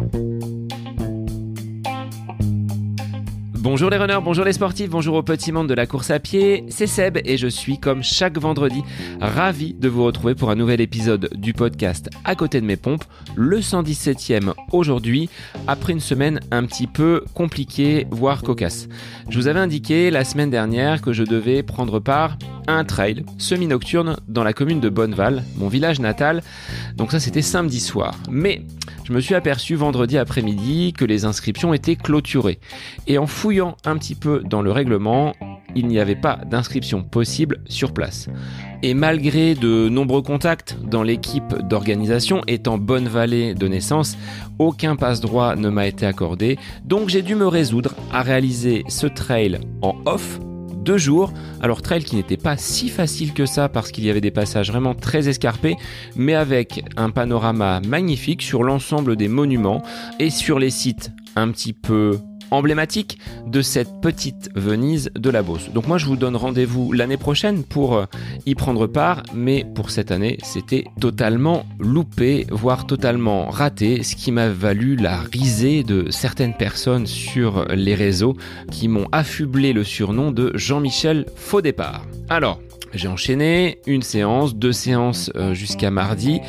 Bye. Bonjour les runners, bonjour les sportifs, bonjour au petit monde de la course à pied, c'est Seb et je suis comme chaque vendredi ravi de vous retrouver pour un nouvel épisode du podcast À côté de mes pompes, le 117e aujourd'hui, après une semaine un petit peu compliquée, voire cocasse. Je vous avais indiqué la semaine dernière que je devais prendre part à un trail semi-nocturne dans la commune de Bonneval, mon village natal, donc ça c'était samedi soir. Mais je me suis aperçu vendredi après-midi que les inscriptions étaient clôturées. Et en un petit peu dans le règlement, il n'y avait pas d'inscription possible sur place. Et malgré de nombreux contacts dans l'équipe d'organisation étant bonne vallée de naissance, aucun passe-droit ne m'a été accordé, donc j'ai dû me résoudre à réaliser ce trail en off deux jours. Alors trail qui n'était pas si facile que ça parce qu'il y avait des passages vraiment très escarpés, mais avec un panorama magnifique sur l'ensemble des monuments et sur les sites un petit peu emblématique de cette petite Venise de la Beauce. Donc moi je vous donne rendez-vous l'année prochaine pour euh, y prendre part, mais pour cette année c'était totalement loupé, voire totalement raté, ce qui m'a valu la risée de certaines personnes sur les réseaux qui m'ont affublé le surnom de Jean-Michel Faux Départ. Alors, j'ai enchaîné une séance, deux séances euh, jusqu'à mardi.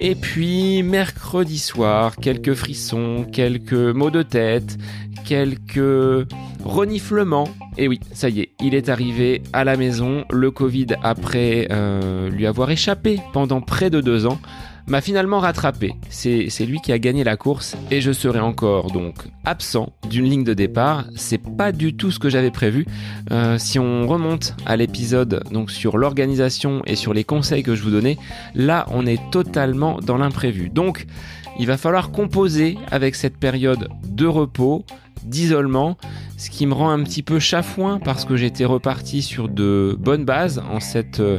Et puis mercredi soir, quelques frissons, quelques maux de tête, quelques reniflements. Et oui, ça y est, il est arrivé à la maison. Le Covid, après euh, lui avoir échappé pendant près de deux ans, m'a finalement rattrapé. C'est lui qui a gagné la course et je serai encore donc absent d'une ligne de départ. C'est pas du tout ce que j'avais prévu. Euh, si on remonte à l'épisode donc sur l'organisation et sur les conseils que je vous donnais, là on est totalement dans l'imprévu. Donc il va falloir composer avec cette période de repos, d'isolement, ce qui me rend un petit peu chafouin parce que j'étais reparti sur de bonnes bases en cette euh,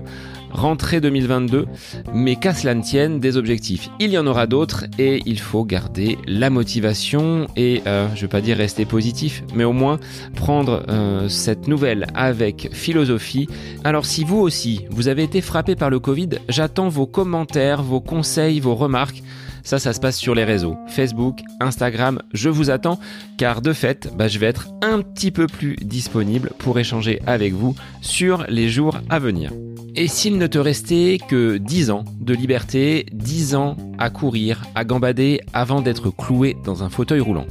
rentrée 2022, mais qu'à cela ne tienne, des objectifs. Il y en aura d'autres et il faut garder la motivation et, euh, je vais pas dire rester positif, mais au moins prendre euh, cette nouvelle avec philosophie. Alors si vous aussi, vous avez été frappé par le Covid, j'attends vos commentaires, vos conseils, vos remarques. Ça, ça se passe sur les réseaux. Facebook, Instagram, je vous attends car de fait, bah, je vais être un petit peu plus disponible pour échanger avec vous sur les jours à venir. Et s'il ne te restait que 10 ans de liberté, 10 ans à courir, à gambader avant d'être cloué dans un fauteuil roulant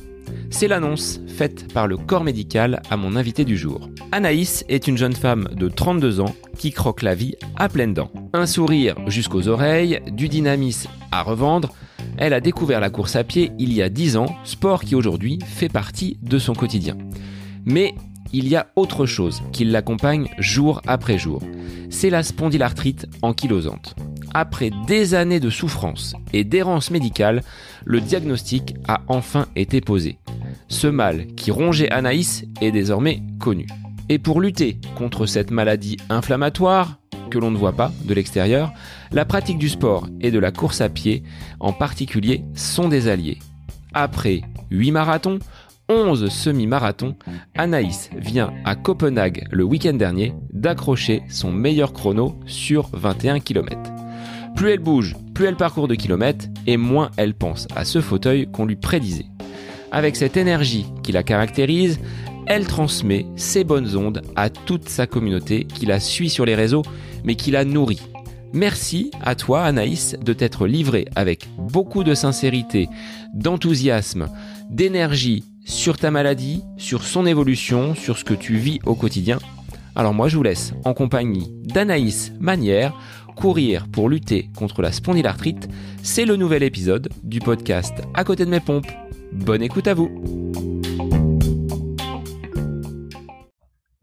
c'est l'annonce faite par le corps médical à mon invité du jour. Anaïs est une jeune femme de 32 ans qui croque la vie à pleines dents. Un sourire jusqu'aux oreilles, du dynamisme à revendre, elle a découvert la course à pied il y a 10 ans, sport qui aujourd'hui fait partie de son quotidien. Mais il y a autre chose qui l'accompagne jour après jour. C'est la spondylarthrite ankylosante. Après des années de souffrance et d'errance médicale, le diagnostic a enfin été posé. Ce mal qui rongeait Anaïs est désormais connu. Et pour lutter contre cette maladie inflammatoire, que l'on ne voit pas de l'extérieur, la pratique du sport et de la course à pied en particulier sont des alliés. Après 8 marathons, 11 semi-marathons, Anaïs vient à Copenhague le week-end dernier d'accrocher son meilleur chrono sur 21 km. Plus elle bouge, plus elle parcourt de kilomètres et moins elle pense à ce fauteuil qu'on lui prédisait. Avec cette énergie qui la caractérise, elle transmet ses bonnes ondes à toute sa communauté qui la suit sur les réseaux mais qui la nourrit. Merci à toi Anaïs de t'être livrée avec beaucoup de sincérité, d'enthousiasme, d'énergie sur ta maladie, sur son évolution, sur ce que tu vis au quotidien. Alors moi je vous laisse en compagnie d'Anaïs Manière courir pour lutter contre la spondylarthrite. C'est le nouvel épisode du podcast À côté de mes pompes. Bonne écoute à vous.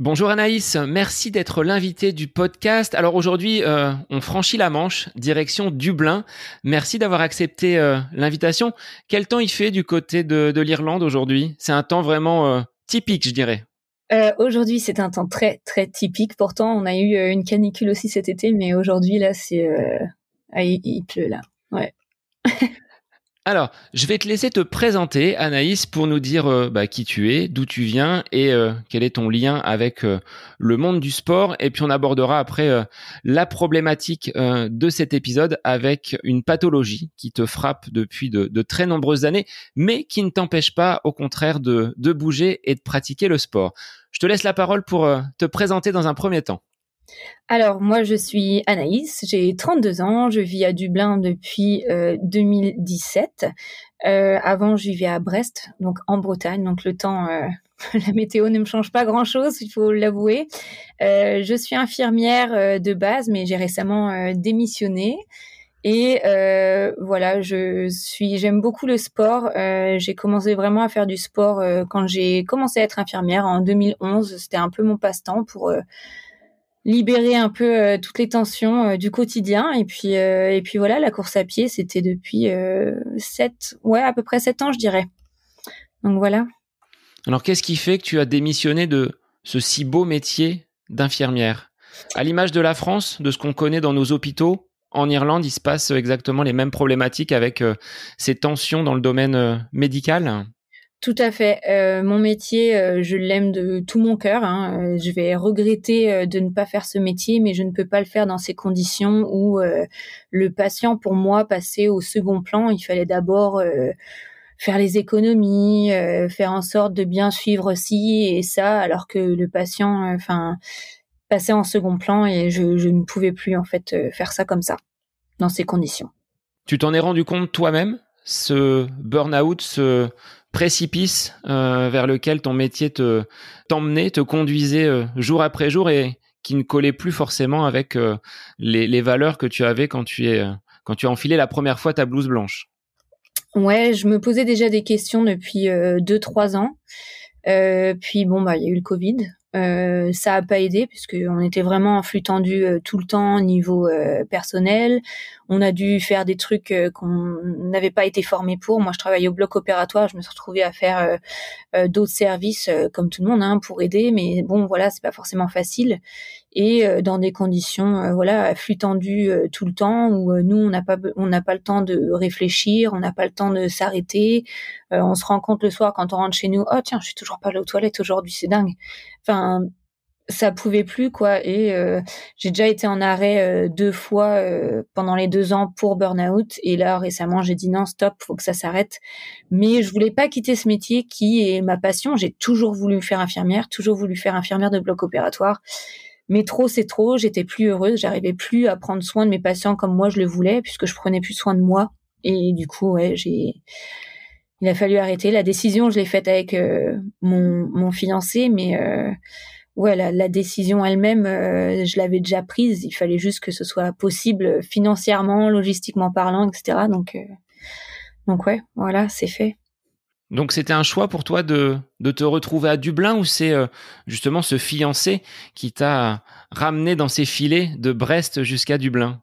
Bonjour Anaïs, merci d'être l'invité du podcast. Alors aujourd'hui, euh, on franchit la Manche, direction Dublin. Merci d'avoir accepté euh, l'invitation. Quel temps il fait du côté de, l'Irlande aujourd'hui? C'est un temps vraiment euh, typique, je dirais. Aujourd'hui, c'est un temps très très typique. Pourtant, on a eu une canicule aussi cet été, mais aujourd'hui là, c'est ah, il, pleut là. Ouais. Alors, je vais te laisser te présenter, Anaïs, pour nous dire euh, bah, qui tu es, d'où tu viens et euh, quel est ton lien avec euh, le monde du sport. Et puis on abordera après la problématique de cet épisode avec une pathologie qui te frappe depuis de, très nombreuses années, mais qui ne t'empêche pas, au contraire, de bouger et de pratiquer le sport. Je te laisse la parole pour te présenter dans un premier temps. Alors, moi, je suis Anaïs, j'ai 32 ans, je vis à Dublin depuis 2017. Euh, euh, avant, je vivais à Brest, donc en Bretagne, donc le temps, euh, la météo ne me change pas grand-chose, il faut l'avouer. je suis infirmière de base, mais j'ai récemment démissionné. Et voilà, je suis, j'aime beaucoup le sport. j'ai commencé vraiment à faire du sport quand j'ai commencé à être infirmière en 2011. C'était un peu mon passe-temps pour libérer un peu euh, toutes les tensions euh, du quotidien et puis euh, et puis voilà la course à pied c'était depuis sept ouais à peu près sept ans je dirais donc voilà alors qu'est-ce qui fait que tu as démissionné de ce si beau métier d'infirmière? À l'image de la France de ce qu'on connaît dans nos hôpitaux en Irlande il se passe exactement les mêmes problématiques avec ces tensions dans le domaine médical? Tout à fait. Euh, mon métier, euh, je l'aime de tout mon cœur. Hein. Euh, je vais regretter de ne pas faire ce métier, mais je ne peux pas le faire dans ces conditions où le patient, pour moi, passait au second plan. Il fallait d'abord faire les économies, faire en sorte de bien suivre ci et ça, alors que le patient, enfin, passait en second plan et je, je, ne pouvais plus en fait faire ça comme ça, dans ces conditions. Tu t'en es rendu compte toi-même, ce burn-out, ce précipice euh, vers lequel ton métier te t'emmenait, te conduisait euh, jour après jour et qui ne collait plus forcément avec euh, les, les, valeurs que tu avais quand tu es quand tu as enfilé la première fois ta blouse blanche? Ouais, je me posais déjà des questions depuis deux trois ans. puis bon bah il y a eu le Covid. Euh, ça a pas aidé puisque on était vraiment en flux tendu tout le temps au niveau personnel. On a dû faire des trucs euh, qu'on n'avait pas été formé pour. Moi, je travaillais au bloc opératoire. Je me suis retrouvée à faire euh, euh, d'autres services comme tout le monde hein, pour aider, mais bon, voilà, c'est pas forcément facile. Et dans des conditions, voilà, flux tendu tout le temps où nous, on n'a pas, on n'a pas le temps de réfléchir, on n'a pas le temps de s'arrêter. on se rend compte le soir quand on rentre chez nous, oh tiens, je suis toujours pas allée aux toilettes aujourd'hui, c'est dingue. Enfin, ça pouvait plus quoi et euh, j'ai déjà été en arrêt euh, deux fois euh, pendant les deux ans pour burn-out et là récemment j'ai dit non stop faut que ça s'arrête mais je voulais pas quitter ce métier qui est ma passion j'ai toujours voulu faire infirmière toujours voulu faire infirmière de bloc opératoire mais trop c'est trop j'étais plus heureuse j'arrivais plus à prendre soin de mes patients comme moi je le voulais puisque je prenais plus soin de moi et du coup ouais j'ai il a fallu arrêter la décision je l'ai faite avec mon mon fiancé mais ouais, la, décision elle-même, euh, je l'avais déjà prise. Il fallait juste que ce soit possible financièrement, logistiquement parlant, etc. Donc, euh, donc ouais, voilà, c'est fait. Donc c'était un choix pour toi de, de te retrouver à Dublin ou c'est euh, justement ce fiancé qui t'a ramené dans ses filets de Brest jusqu'à Dublin?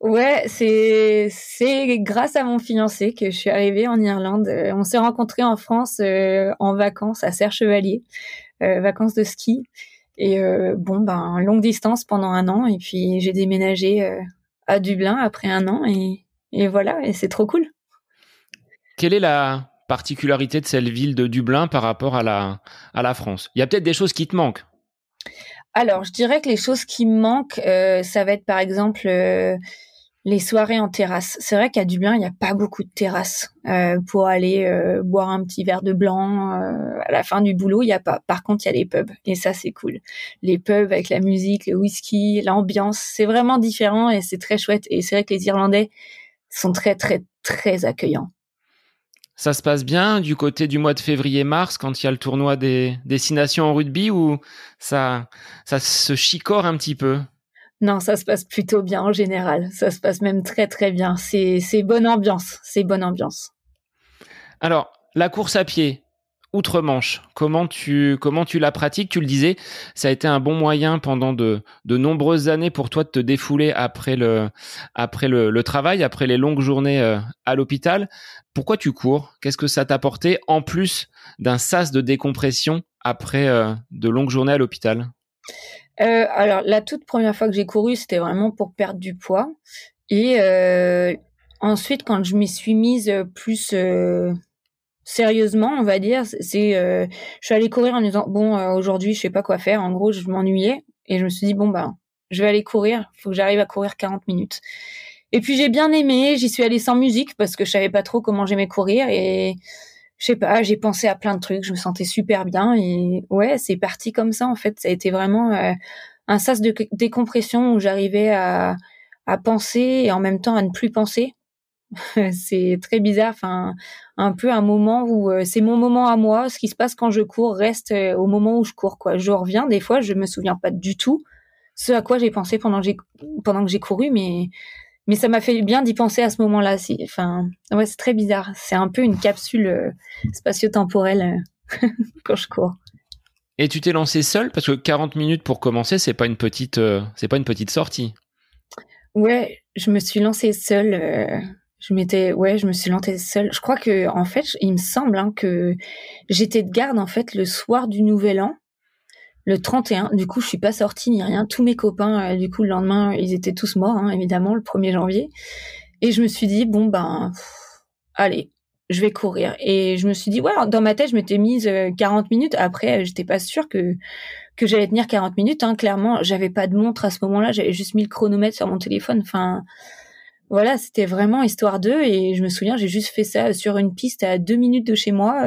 Ouais, c'est c'est grâce à mon fiancé que je suis arrivée en Irlande. On s'est rencontrés en France en vacances à Serre Chevalier. Euh, vacances de ski. Et euh, bon, ben, longue distance pendant un an. Et puis j'ai déménagé euh, à Dublin après un an. Et, et voilà, et c'est trop cool. Quelle est la particularité de cette ville de Dublin par rapport à la, France Il y a peut-être des choses qui te manquent. Alors, je dirais que les choses qui me manquent, ça va être par exemple les soirées en terrasse. C'est vrai qu'à Dublin, il n'y a pas beaucoup de terrasses euh, pour aller euh, boire un petit verre de blanc euh, à la fin du boulot. Il y a pas. Par contre, il y a les pubs et ça c'est cool. Les pubs avec la musique, le whisky, l'ambiance, c'est vraiment différent et c'est très chouette. Et c'est vrai que les Irlandais sont très très très accueillants. Ça se passe bien du côté du mois de février-mars quand il y a le tournoi des destinations en rugby ou ça ça se chicore un petit peu? Non, ça se passe plutôt bien en général. Ça se passe même très très bien. C'est bonne ambiance. C'est bonne ambiance. Alors, la course à pied, outre-Manche, comment tu, comment tu la pratiques? Tu le disais, ça a été un bon moyen pendant de, nombreuses années pour toi de te défouler après le, travail, après les longues journées euh, à l'hôpital. Pourquoi tu cours? Qu'est-ce que ça t'a apporté en plus d'un sas de décompression après euh, de longues journées à l'hôpital? Euh, alors, la toute première fois que j'ai couru, c'était vraiment pour perdre du poids. Et ensuite, quand je m'y suis mise plus sérieusement, on va dire, c'est, je suis allée courir en me disant bon, aujourd'hui, je sais pas quoi faire. En gros, je m'ennuyais et je me suis dit bon ben, je vais aller courir. Faut que j'arrive à courir 40 minutes. Et puis j'ai bien aimé. J'y suis allée sans musique parce que je savais pas trop comment j'aimais courir et je sais pas, j'ai pensé à plein de trucs, je me sentais super bien et ouais, c'est parti comme ça en fait. Ça a été vraiment euh, un sas de décompression où j'arrivais à, à penser et en même temps à ne plus penser. c'est très bizarre, enfin un peu un moment où euh, c'est mon moment à moi. Ce qui se passe quand je cours reste euh, au moment où je cours quoi. Je reviens des fois, je me souviens pas du tout ce à quoi j'ai pensé pendant que j'ai pendant que j'ai couru, mais mais ça m'a fait bien d'y penser à ce moment-là. Enfin, ouais, c'est très bizarre. C'est un peu une capsule euh, spatio-temporelle quand je cours. Et tu t'es lancé seul? Parce que 40 minutes pour commencer, c'est pas une petite, c'est pas une petite sortie. Ouais, je me suis lancée seule. Je m'étais, ouais, je me suis lancée seule. Je crois que, en fait, il me semble hein, que j'étais de garde en fait le soir du Nouvel An le 31. Du coup, je suis pas sortie ni rien. Tous mes copains, euh, du coup, le lendemain, ils étaient tous morts, hein, évidemment, le 1er janvier. Et je me suis dit, bon, ben, allez, je vais courir. Et je me suis dit, ouais, dans ma tête, je m'étais mise 40 euh, minutes. Après, euh, j'étais pas sûre que que j'allais tenir 40 minutes. Hein. Clairement, j'avais pas de montre à ce moment-là. J'avais juste mis le chronomètre sur mon téléphone. Enfin, voilà, c'était vraiment histoire d'eux. Et je me souviens, j'ai juste fait ça sur une piste à deux minutes de chez moi,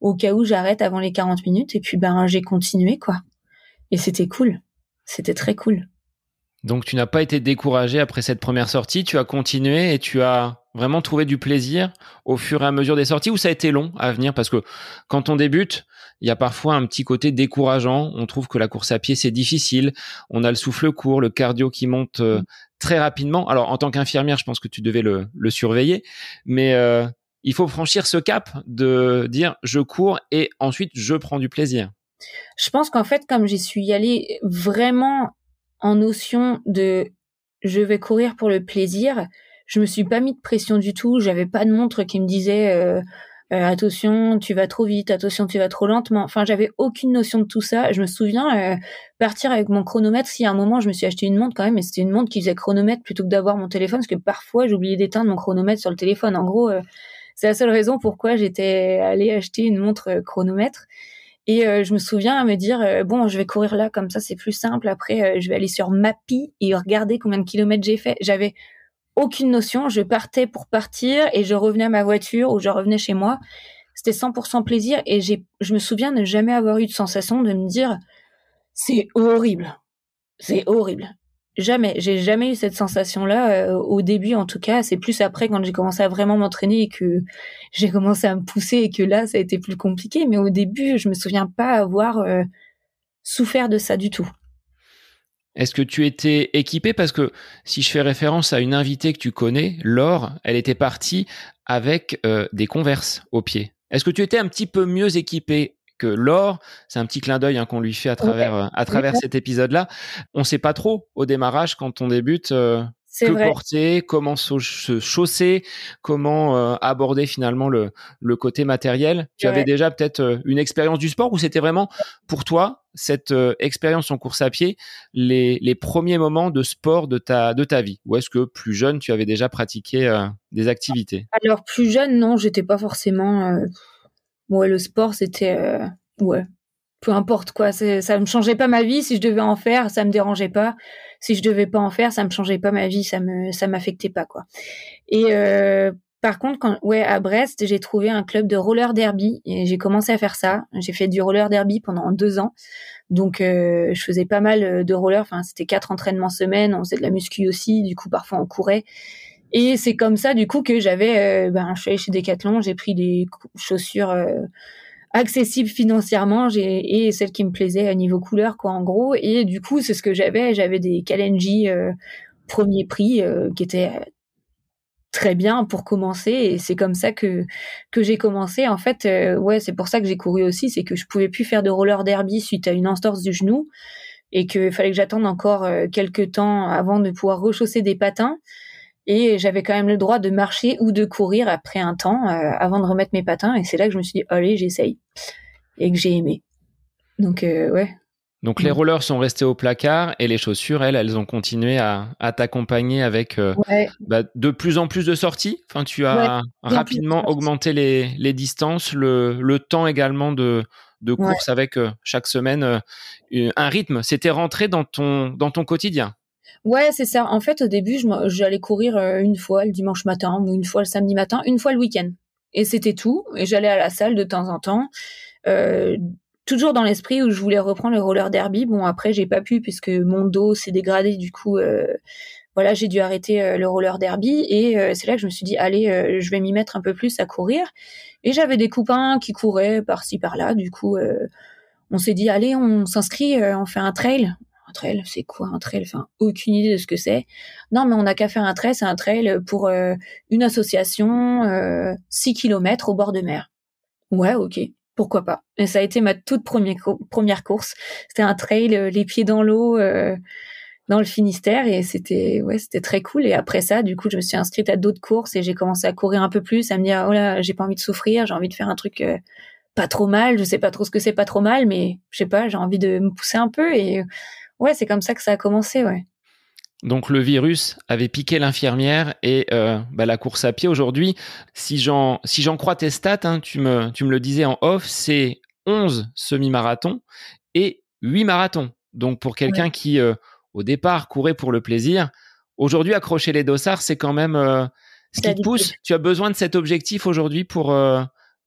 au cas où j'arrête avant les 40 minutes. Et puis, ben, j'ai continué, quoi. Et c'était cool. C'était très cool. Donc tu n'as pas été découragé après cette première sortie, tu as continué et tu as vraiment trouvé du plaisir au fur et à mesure des sorties ou ça a été long à venir? Parce que quand on débute, il y a parfois un petit côté décourageant, on trouve que la course à pied c'est difficile, on a le souffle court, le cardio qui monte euh, très rapidement. Alors en tant qu'infirmière, je pense que tu devais le, surveiller, mais euh, il faut franchir ce cap de dire je cours et ensuite je prends du plaisir. Je pense qu'en fait, comme j'y suis allée vraiment en notion de je vais courir pour le plaisir, je me suis pas mis de pression du tout. J'avais pas de montre qui me disait euh, euh, attention, tu vas trop vite, attention, tu vas trop lentement. Enfin, j'avais aucune notion de tout ça. Je me souviens euh, partir avec mon chronomètre. Si à un moment je me suis acheté une montre quand même, mais c'était une montre qui faisait chronomètre plutôt que d'avoir mon téléphone, parce que parfois j'oubliais d'éteindre mon chronomètre sur le téléphone. En gros, c'est la seule raison pourquoi j'étais allée acheter une montre chronomètre. Et euh, je me souviens à me dire euh, bon, je vais courir là comme ça, c'est plus simple. Après, euh, je vais aller sur Mappy et regarder combien de kilomètres j'ai fait. J'avais aucune notion. Je partais pour partir et je revenais à ma voiture ou je revenais chez moi. C'était 100% plaisir et j'ai, je me souviens ne jamais avoir eu de sensation de me dire c'est horrible, c'est horrible. Jamais, j'ai jamais eu cette sensation-là euh, au début en tout cas. C'est plus après quand j'ai commencé à vraiment m'entraîner et que j'ai commencé à me pousser et que là ça a été plus compliqué. Mais au début, je me souviens pas avoir euh, souffert de ça du tout. Est-ce que tu étais équipé? Parce que si je fais référence à une invitée que tu connais, Laure, elle était partie avec euh, des converses au pied. Est-ce que tu étais un petit peu mieux équipé que l'or, c'est un petit clin d'œil hein, qu'on lui fait à travers euh, à travers cet épisode-là. On sait pas trop au démarrage quand on débute euh, que porter, comment se chausser, comment euh, aborder finalement le le côté matériel. Tu avais déjà peut-être une expérience du sport ou c'était vraiment pour toi cette expérience en course à pied les les premiers moments de sport de ta de ta vie? Ou est-ce que plus jeune tu avais déjà pratiqué des activités? Alors plus jeune non, j'étais pas forcément ouais, le sport, c'était, euh, ouais, peu importe quoi. Ça me changeait pas ma vie. Si je devais en faire, ça me dérangeait pas. Si je devais pas en faire, ça me changeait pas ma vie. Ça me, ça m'affectait pas, quoi. Et, euh, par contre, quand, ouais, à Brest, j'ai trouvé un club de roller derby et j'ai commencé à faire ça. J'ai fait du roller derby pendant deux ans. Donc, euh, je faisais pas mal de roller. Enfin, c'était quatre entraînements semaine. On faisait de la muscu aussi. Du coup, parfois, on courait. Et c'est comme ça, du coup, que j'avais, euh, ben, je suis allée chez Decathlon, j'ai pris des chaussures euh, accessibles financièrement, j'ai et celles qui me plaisaient à niveau couleur, quoi, en gros. Et du coup, c'est ce que j'avais. J'avais des Kalenji euh, premier prix qui étaient très bien pour commencer. Et c'est comme ça que que j'ai commencé. En fait, ouais, c'est pour ça que j'ai couru aussi, c'est que je pouvais plus faire de roller derby suite à une entorse du genou et qu'il fallait que j'attende encore quelques temps avant de pouvoir rechausser des patins. Et j'avais quand même le droit de marcher ou de courir après un temps euh, avant de remettre mes patins. Et c'est là que je me suis dit, allez, j'essaye. Et que j'ai aimé. Donc, euh, ouais. Donc les mm. rollers sont restés au placard et les chaussures, elles, elles ont continué à, t'accompagner avec euh, bah, de plus en plus de sorties. Enfin, tu as rapidement augmenté les, distances, le, temps également de, de course avec euh, chaque semaine un rythme. C'était rentré dans ton, dans ton quotidien. Ouais, c'est ça. En fait, au début, j'allais courir une fois le dimanche matin ou une fois le samedi matin, une fois le week-end. Et c'était tout. Et j'allais à la salle de temps en temps toujours dans l'esprit où je voulais reprendre le roller derby. Bon, après, j'ai pas pu puisque mon dos s'est dégradé. Du coup, euh, voilà, j'ai dû arrêter euh, le roller derby. Et euh, c'est là que je me suis dit, allez, je vais m'y mettre un peu plus à courir. Et j'avais des copains qui couraient par-ci par-là. Du coup, on s'est dit, allez, on s'inscrit, on fait un trail. Trail, c'est quoi un trail? Enfin, aucune idée de ce que c'est. Non, mais on n'a qu'à faire un trail. C'est un trail pour une association, 6 km au bord de mer. Ouais, ok pourquoi pas. Et ça a été ma toute première, course. C'était un trail, euh, les pieds dans l'eau, euh, dans le Finistère, et c'était ouais, c'était très cool. Et après ça, du coup, je me suis inscrite à d'autres courses et j'ai commencé à courir un peu plus, à me dire oh là, j'ai pas envie de souffrir, j'ai envie de faire un truc euh, pas trop mal. Je sais pas trop ce que c'est pas trop mal, mais je sais pas, j'ai envie de me pousser un peu. Et ouais, c'est comme ça que ça a commencé, ouais. Donc le virus avait piqué l'infirmière et euh, bah, la course à pied aujourd'hui, si j'en si j'en crois tes stats, hein, tu me tu me le disais en off, c'est 11 semi-marathons et 8 marathons. Donc pour quelqu'un qui euh, au départ courait pour le plaisir, aujourd'hui accrocher les dossards, c'est quand même euh, ce qui te pousse. Tu as besoin de cet objectif aujourd'hui pour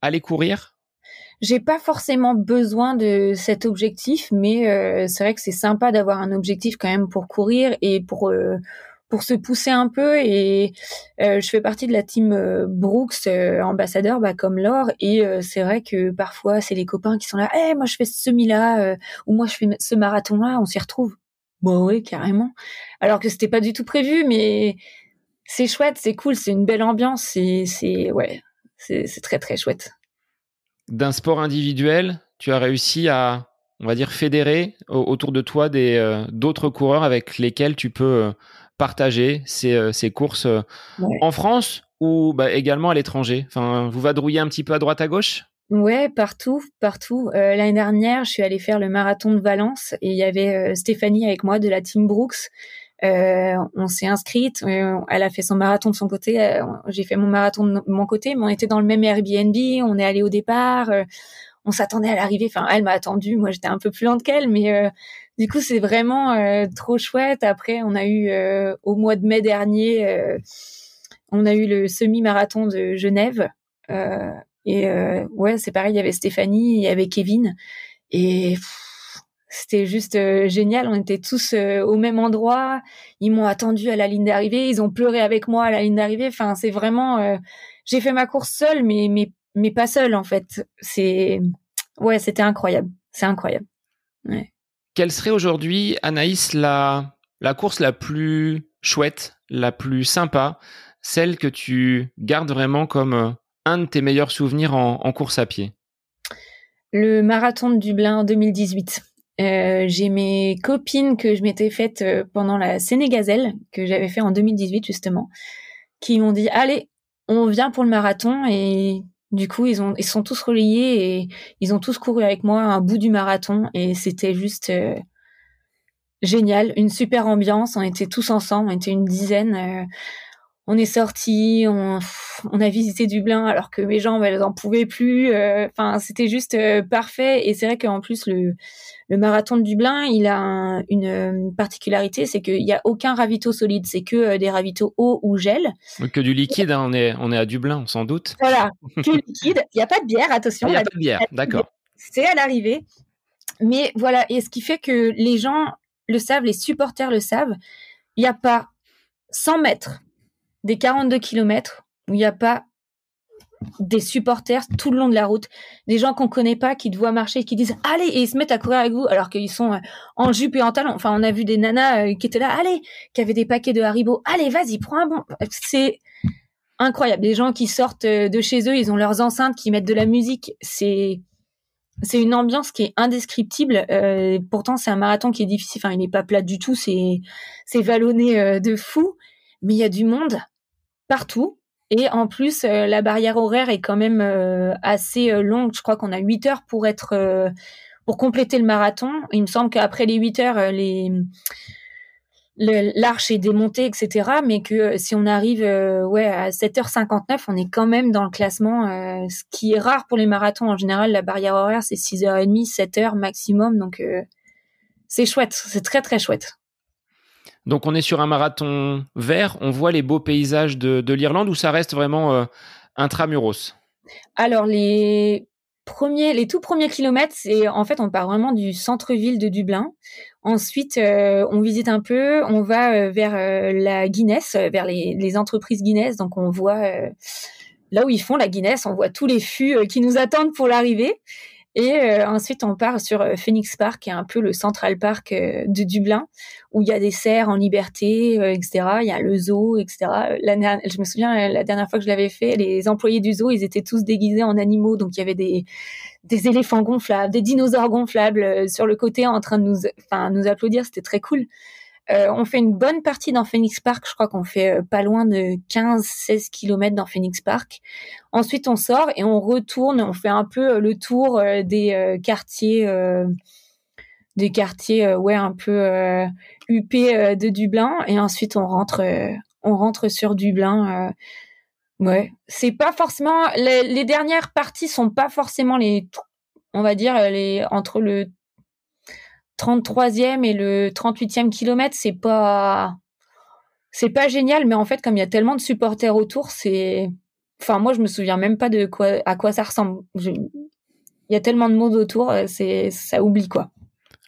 aller courir? J'ai pas forcément besoin de cet objectif, mais euh, c'est vrai que c'est sympa d'avoir un objectif quand même pour courir et pour euh, pour se pousser un peu. Et euh, je fais partie de la team Brooks ambassadeur, bah, comme Laure. Et c'est vrai que parfois c'est les copains qui sont là. Eh, moi je fais ce semi-là ou moi je fais ce marathon-là. On s'y retrouve. Bon oui, carrément. Alors que c'était pas du tout prévu, mais c'est chouette, c'est cool, c'est une belle ambiance. C'est c'est ouais, c'est très très chouette d'un sport individuel, tu as réussi à, on va dire, fédérer autour de toi des euh, d'autres coureurs avec lesquels tu peux euh, partager ces, euh, ces courses en France ou bah, également à l'étranger? Enfin, vous vadrouillez un petit peu à droite à gauche? Ouais, partout, partout. L'année dernière, je suis allée faire le marathon de Valence et il y avait Stéphanie avec moi de la team Brooks. Euh, on s'est inscrite, euh, elle a fait son marathon de son côté, euh, j'ai fait mon marathon de mon côté, mais on était dans le même Airbnb, on est allé au départ, on s'attendait à l'arrivée, enfin elle m'a attendu, moi j'étais un peu plus lente qu'elle, mais du coup c'est vraiment trop chouette. Après on a eu au mois de mai dernier, on a eu le semi-marathon de Genève, et ouais c'est pareil, il y avait Stéphanie, il y avait Kevin, et c'était juste euh, génial. On était tous euh, au même endroit. Ils m'ont attendu à la ligne d'arrivée. Ils ont pleuré avec moi à la ligne d'arrivée. Enfin, c'est vraiment. Euh, j'ai fait ma course seule, mais mais mais pas seule en fait. C'est ouais, c'était incroyable. C'est incroyable. Ouais. Quelle serait aujourd'hui, Anaïs, la la course la plus chouette, la plus sympa, celle que tu gardes vraiment comme un de tes meilleurs souvenirs en, en course à pied? Le marathon de Dublin en 2018. Euh, j'ai mes copines que je m'étais faites euh, pendant la Sénégazelle, que j'avais fait en 2018 justement, qui m'ont dit allez, on vient pour le marathon et du coup ils ont ils sont tous reliés et ils ont tous couru avec moi un bout du marathon et c'était juste euh, génial, une super ambiance. On était tous ensemble, on était une dizaine. On est sortis, on, on, a visité Dublin alors que mes jambes elles en pouvaient plus. Enfin c'était juste parfait et c'est vrai qu'en plus le le marathon de Dublin, il a une, particularité, c'est qu'il n'y a aucun ravito solide, c'est que euh, des ravitaux eau ou gel. Que du liquide, hein, on, est, on est à Dublin, sans doute. Voilà, que liquide. Il n'y a pas de bière, attention. Il n'y a pas de bière, d'accord. C'est à l'arrivée. Mais voilà, et ce qui fait que les gens le savent, les supporters le savent, il n'y a pas 100 mètres des 42 km où il n'y a pas des supporters tout le long de la route, des gens qu'on connaît pas, qui te voient marcher, qui disent allez et ils se mettent à courir avec vous alors qu'ils sont euh, en jupe et en talons. Enfin, on a vu des nanas euh, qui étaient là, allez, qui avaient des paquets de Haribo, allez, vas-y, prends un bon. C'est incroyable. Des gens qui sortent euh, de chez eux, ils ont leurs enceintes, qui mettent de la musique. C'est c'est une ambiance qui est indescriptible. pourtant, c'est un marathon qui est difficile. Enfin, il n'est pas plat du tout. C'est c'est vallonné de fou, mais il y a du monde partout et en plus, euh, la barrière horaire est quand même euh, assez euh, longue. Je crois qu'on a 8 heures pour être pour compléter le marathon. Il me semble qu'après les 8 heures, l'arche est démontée, etc. Mais que si on arrive ouais à 7h59, on est quand même dans le classement, ce qui est rare pour les marathons. En général, la barrière horaire, c'est 6h30, 7h maximum. Donc, c'est chouette. C'est très, très chouette. Donc on est sur un marathon vert, on voit les beaux paysages de, l'Irlande ou ça reste vraiment euh, intramuros? Alors les premiers, tout premiers kilomètres, c'est en fait on part vraiment du centre-ville de Dublin. Ensuite, euh, on visite un peu, on va euh, vers la Guinness, vers les, les, entreprises Guinness. Donc on voit là où ils font la Guinness, on voit tous les fûts qui nous attendent pour l'arrivée. Et euh, ensuite, on part sur euh, Phoenix Park, qui est un peu le Central Park euh, de Dublin, où il y a des cerfs en liberté, etc. Il y a le zoo, etc. La, je me souviens, la dernière fois que je l'avais fait, les employés du zoo, ils étaient tous déguisés en animaux. Donc, il y avait des, des éléphants gonflables, des dinosaures gonflables sur le côté en train de nous, nous applaudir. C'était très cool. Euh, on fait une bonne partie dans Phoenix Park. Je crois qu'on fait euh, pas loin de 15-16 km dans Phoenix Park. Ensuite, on sort et on retourne. On fait un peu euh, le tour des quartiers, des quartiers, ouais, un peu huppés de Dublin. Et ensuite, on rentre, on rentre sur Dublin. ouais, c'est pas forcément les, les, dernières parties sont pas forcément les, on va dire les entre le 33e et le 38e kilomètre, c'est pas c'est pas génial, mais en fait, comme il y a tellement de supporters autour, c'est enfin moi je me souviens même pas de quoi à quoi ça ressemble. Il y a tellement de monde autour, euh, c'est ça oublie quoi.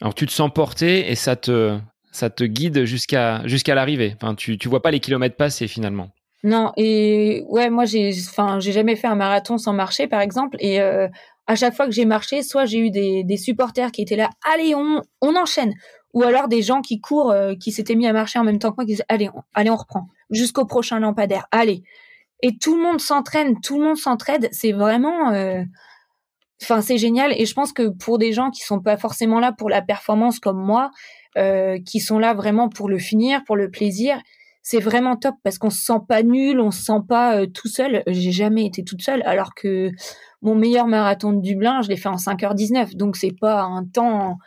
Alors tu te sens porté et ça te ça te guide jusqu'à jusqu'à l'arrivée. Enfin tu tu vois pas les kilomètres passer finalement. Non et ouais moi j'ai enfin j'ai jamais fait un marathon sans marcher par exemple et euh, à chaque fois que j'ai marché, soit j'ai eu des, supporters qui étaient là, allez, on, on enchaîne, ou alors des gens qui courent, euh, qui s'étaient mis à marcher en même temps que moi, qui disaient, allez, on, allez, on reprend, jusqu'au prochain lampadaire, allez. Et tout le monde s'entraîne, tout le monde s'entraide, c'est vraiment, euh, enfin, c'est génial. Et je pense que pour des gens qui sont pas forcément là pour la performance comme moi, euh, qui sont là vraiment pour le finir, pour le plaisir, c'est vraiment top parce qu'on se sent pas nul, on se sent pas tout seul. J'ai jamais été toute seule, alors que mon meilleur marathon de Dublin, je l'ai fait en 5h19. Donc, c'est pas un temps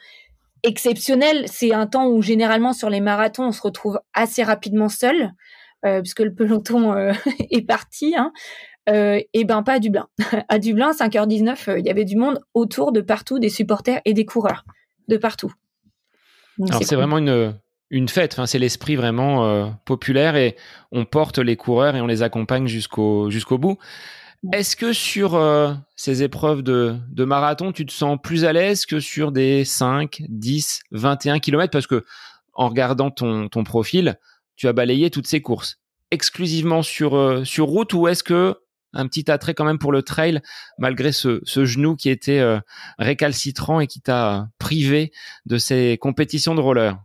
exceptionnel. C'est un temps où, généralement, sur les marathons, on se retrouve assez rapidement seul, euh, puisque le peloton euh, est parti. Hein. Euh, et ben, pas à Dublin. à Dublin, 5h19, euh, il y avait du monde autour de partout, des supporters et des coureurs, de partout. Alors, c'est vraiment une, une fête. Enfin, c'est l'esprit vraiment populaire et on porte les coureurs et on les accompagne jusqu'au jusqu'au bout. Est-ce que sur euh, ces épreuves de, marathon, tu te sens plus à l'aise que sur des 5, 10, 21 km Parce que en regardant ton, ton profil, tu as balayé toutes ces courses. Exclusivement sur, euh, sur route ou est-ce que un petit attrait quand même pour le trail malgré ce, genou qui était euh, récalcitrant et qui t'a privé de ces compétitions de roller?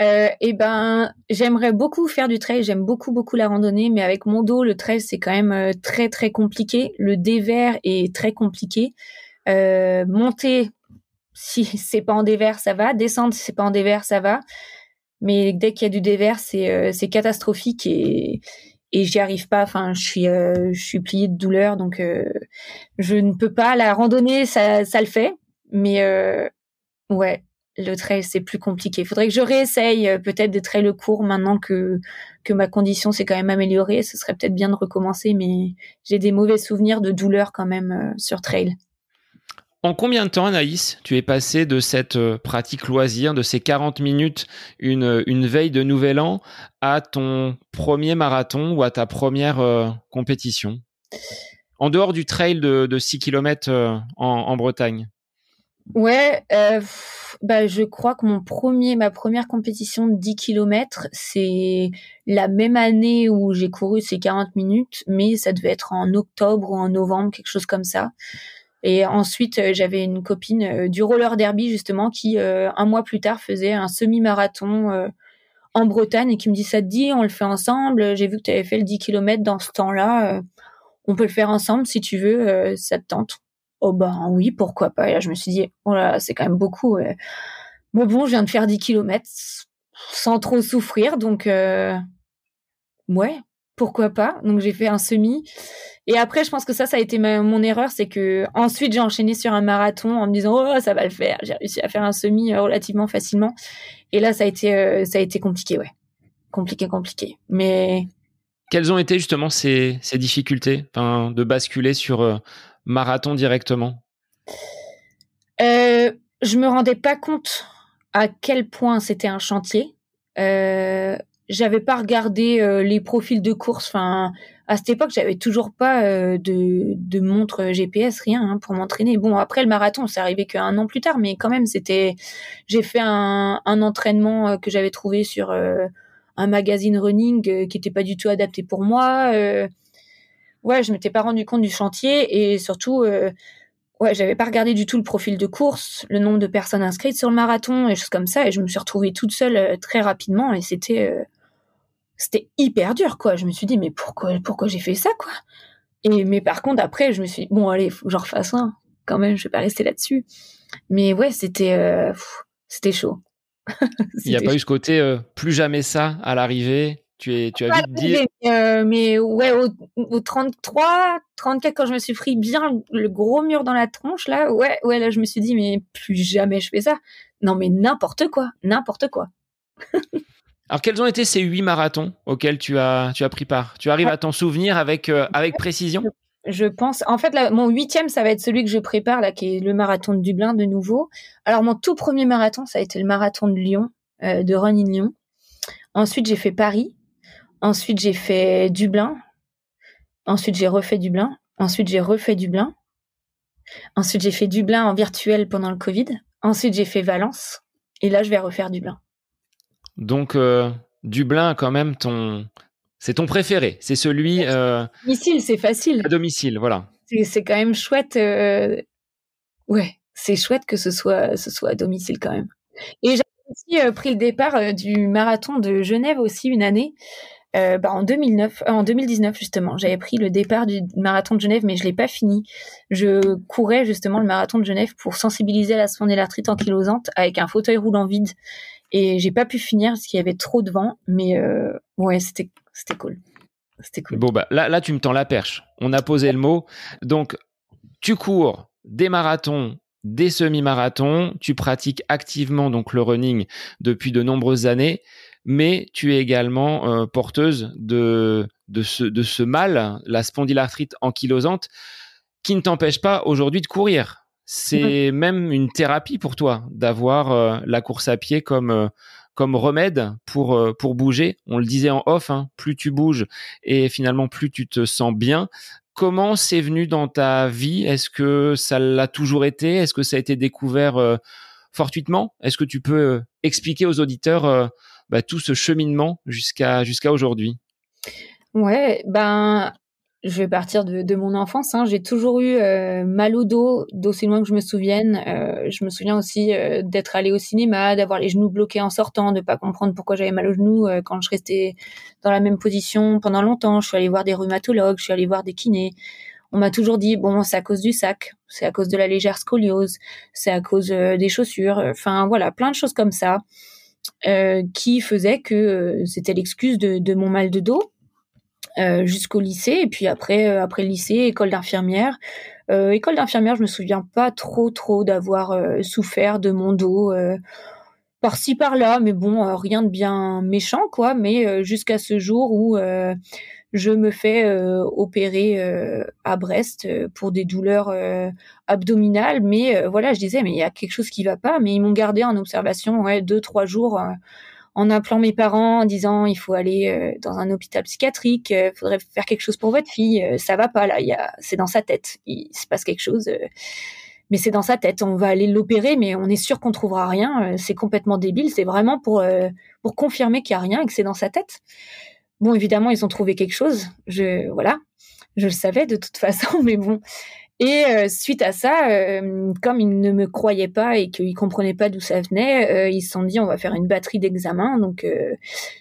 Euh, eh ben, j'aimerais beaucoup faire du trail. J'aime beaucoup beaucoup la randonnée, mais avec mon dos, le trail c'est quand même euh, très très compliqué. Le dévers est très compliqué. Euh, monter, si c'est pas en dévers, ça va. Descendre, si c'est pas en dévers, ça va. Mais dès qu'il y a du dévers, c'est euh, c'est catastrophique et et j'y arrive pas. Enfin, je suis je suis pliée de douleur, donc je ne peux pas. La randonnée, ça ça le fait, mais ouais, le trail c'est plus compliqué. Il faudrait que je réessaye euh, peut-être des trails courts maintenant que ma condition s'est quand même améliorée. Ce serait peut-être bien de recommencer, mais j'ai des mauvais souvenirs de douleur quand même euh, sur trail. En combien de temps, Anaïs, tu es passé de cette euh, pratique loisir, de ces 40 minutes, une, veille de Nouvel An, à ton premier marathon ou à ta première compétition? En dehors du trail de, de 6 km en Bretagne Ouais, euh, bah, je crois que mon premier, ma première compétition de 10 km, c'est la même année où j'ai couru ces 40 minutes, mais ça devait être en octobre ou en novembre, quelque chose comme ça. Et ensuite, euh, j'avais une copine euh, du roller derby, justement, qui, un mois plus tard, faisait un semi-marathon en Bretagne et qui me dit, ça te dit, on le fait ensemble, j'ai vu que tu avais fait le 10 km dans ce temps-là, on peut le faire ensemble si tu veux, ça te tente. Oh ben oui, pourquoi pas. Et là, je me suis dit, oh là, c'est quand même beaucoup. Bon, bon, je viens de faire 10 kilomètres sans trop souffrir, donc euh, ouais, pourquoi pas. Donc j'ai fait un semi. Et après, je pense que ça, ça a été mon erreur, c'est que ensuite j'ai enchaîné sur un marathon en me disant oh ça va le faire. J'ai réussi à faire un semi euh, relativement facilement. Et là, ça a été euh, ça a été compliqué, ouais, compliqué, compliqué. Mais quelles ont été justement ces, difficultés, de basculer sur marathon directement? Euh, Je me rendais pas compte à quel point c'était un chantier. Euh, j'avais pas regardé euh, les profils de course. Enfin, à cette époque, j'avais toujours pas euh, de, de montre GPS, rien hein, pour m'entraîner. Bon, après le marathon, c'est arrivé qu'un an plus tard, mais quand même, c'était. J'ai fait un, un entraînement euh, que j'avais trouvé sur un magazine running qui était pas du tout adapté pour moi. Ouais, je m'étais pas rendu compte du chantier et surtout ouais, j'avais pas regardé du tout le profil de course, le nombre de personnes inscrites sur le marathon et choses comme ça, et je me suis retrouvée toute seule euh, très rapidement et c'était euh, c'était hyper dur quoi. Je me suis dit mais pourquoi pourquoi j'ai fait ça quoi? Et mais par contre après je me suis dit, bon allez faut que j'en refasse un quand même, je vais pas rester là-dessus. Mais ouais c'était euh, c'était chaud. Il n'y a pas eu ce côté plus jamais ça à l'arrivée tu, es, tu as vite dit. Euh, mais ouais, au, au, 33, 34, quand je me suis pris bien le gros mur dans la tronche, là, ouais, ouais, là, je me suis dit, mais plus jamais je fais ça. Non, mais n'importe quoi, n'importe quoi. Alors, quels ont été ces huit marathons auxquels tu as, tu as pris part? Tu arrives à t'en souvenir avec, euh, avec précision? Je pense. En fait, là, mon huitième, ça va être celui que je prépare, là, qui est le marathon de Dublin de nouveau. Alors, mon tout premier marathon, ça a été le marathon de Lyon, euh, de Run in Lyon. Ensuite, j'ai fait Paris. Ensuite, j'ai fait Dublin. Ensuite, j'ai refait Dublin. Ensuite, j'ai refait Dublin. Ensuite, j'ai fait Dublin en virtuel pendant le Covid. Ensuite, j'ai fait Valence. Et là, je vais refaire Dublin. Donc, euh, Dublin, quand même, ton... c'est ton préféré. C'est celui. Euh... Domicile, c'est facile. À domicile, voilà. C'est quand même chouette. Euh... Ouais, c'est chouette que ce soit, ce soit à domicile quand même. Et j'ai aussi pris le départ du marathon de Genève aussi une année. Euh, bah, en 2009, euh, en 2019 justement, j'avais pris le départ du marathon de Genève, mais je l'ai pas fini. Je courais justement le marathon de Genève pour sensibiliser à la spondylarthrite ankylosante avec un fauteuil roulant vide, et j'ai pas pu finir parce qu'il y avait trop de vent. Mais euh, ouais, c'était c'était cool. C'était cool. Bon bah là là tu me tends la perche. On a posé le mot. Donc tu cours des marathons des semi-marathons, tu pratiques activement donc le running depuis de nombreuses années mais tu es également euh, porteuse de, de, ce, de ce mal, la spondylarthrite ankylosante, qui ne t'empêche pas aujourd'hui de courir. C'est même une thérapie pour toi d'avoir euh, la course à pied comme euh, comme remède pour pour bouger. On le disait en off, hein, plus tu bouges et finalement plus tu te sens bien. Comment c'est venu dans ta vie? Est-ce que ça l'a toujours été? Est-ce que ça a été découvert fortuitement? Est-ce que tu peux expliquer aux auditeurs bah, tout ce cheminement jusqu'à jusqu'à aujourd'hui? Ouais, ben je vais partir de, de mon enfance. Hein. J'ai toujours eu euh, mal au dos, d'aussi loin que je me souvienne. Euh, je me souviens aussi euh, d'être allée au cinéma, d'avoir les genoux bloqués en sortant, de pas comprendre pourquoi j'avais mal aux genoux quand je restais dans la même position pendant longtemps. Je suis allée voir des rhumatologues, je suis allée voir des kinés. On m'a toujours dit bon, c'est à cause du sac, c'est à cause de la légère scoliose, c'est à cause des chaussures. Enfin voilà, plein de choses comme ça. Euh, qui faisait que euh, c'était l'excuse de, de, mon mal de dos euh, jusqu'au lycée. Et puis après après le lycée école d'infirmière. École d'infirmière je me souviens pas trop trop d'avoir souffert de mon dos par-ci par-là. Mais bon rien de bien méchant quoi. Mais jusqu'à ce jour où je me fais euh, opérer euh, à Brest euh, pour des douleurs abdominales, mais voilà, je disais mais il y a quelque chose qui va pas, mais ils m'ont gardé en observation ouais deux trois jours en appelant mes parents en disant il faut aller dans un hôpital psychiatrique, il faudrait faire quelque chose pour votre fille, ça va pas là, il c'est dans sa tête, il se passe quelque chose mais c'est dans sa tête. On va aller l'opérer, mais on est sûr qu'on trouvera rien. C'est complètement débile. C'est vraiment pour pour confirmer qu'il y a rien et que c'est dans sa tête. Bon, évidemment, ils ont trouvé quelque chose. Je voilà, je le savais de toute façon, mais bon. Et euh, suite à ça, euh, comme ils ne me croyaient pas et qu'ils comprenaient pas d'où ça venait, euh, ils se sont dit on va faire une batterie d'examen. Donc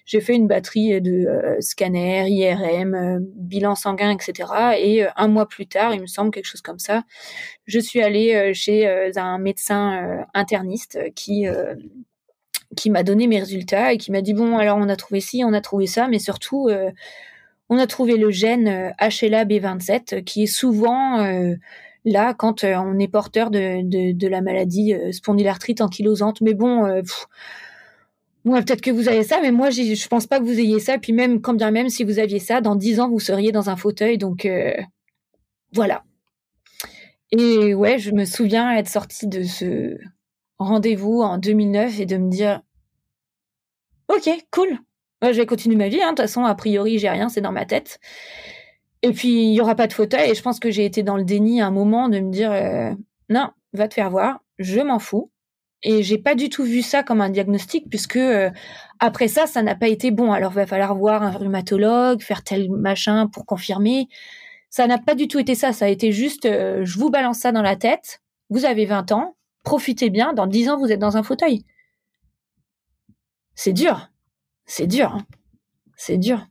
j'ai fait une batterie de scanner, IRM, bilan sanguin, etc. Et un mois plus tard, il me semble quelque chose comme ça, je suis allée chez un médecin interniste qui qui m'a donné mes résultats et qui m'a dit bon alors on a trouvé ci, on a trouvé ça, mais surtout euh, on a trouvé le gène HLA B27 qui est souvent là quand on est porteur de, la maladie spondylarthrite ankylosante. Mais bon, peut-être que vous avez ça, mais moi, je pense pas que vous ayez ça. Puis même, quand bien même si vous aviez ça, dans dix ans, vous seriez dans un fauteuil. Donc, voilà. Et ouais, je me souviens être sortie de ce rendez-vous en 2009 et de me dire, ok, cool, je vais continuer ma vie. Hein. De toute façon, a priori, j'ai rien, c'est dans ma tête. Et puis, il y aura pas de fauteuil. Et je pense que j'ai été dans le déni un moment de me dire, euh, non, va te faire voir, je m'en fous. Et j'ai pas du tout vu ça comme un diagnostic puisque euh, après ça, ça n'a pas été bon. Alors, va falloir voir un rhumatologue, faire tel machin pour confirmer. Ça n'a pas du tout été ça. Ça a été juste, euh, je vous balance ça dans la tête. Vous avez 20 ans, profitez bien. Dans 10 ans, vous êtes dans un fauteuil. C'est dur. C'est dur. Hein. C'est dur.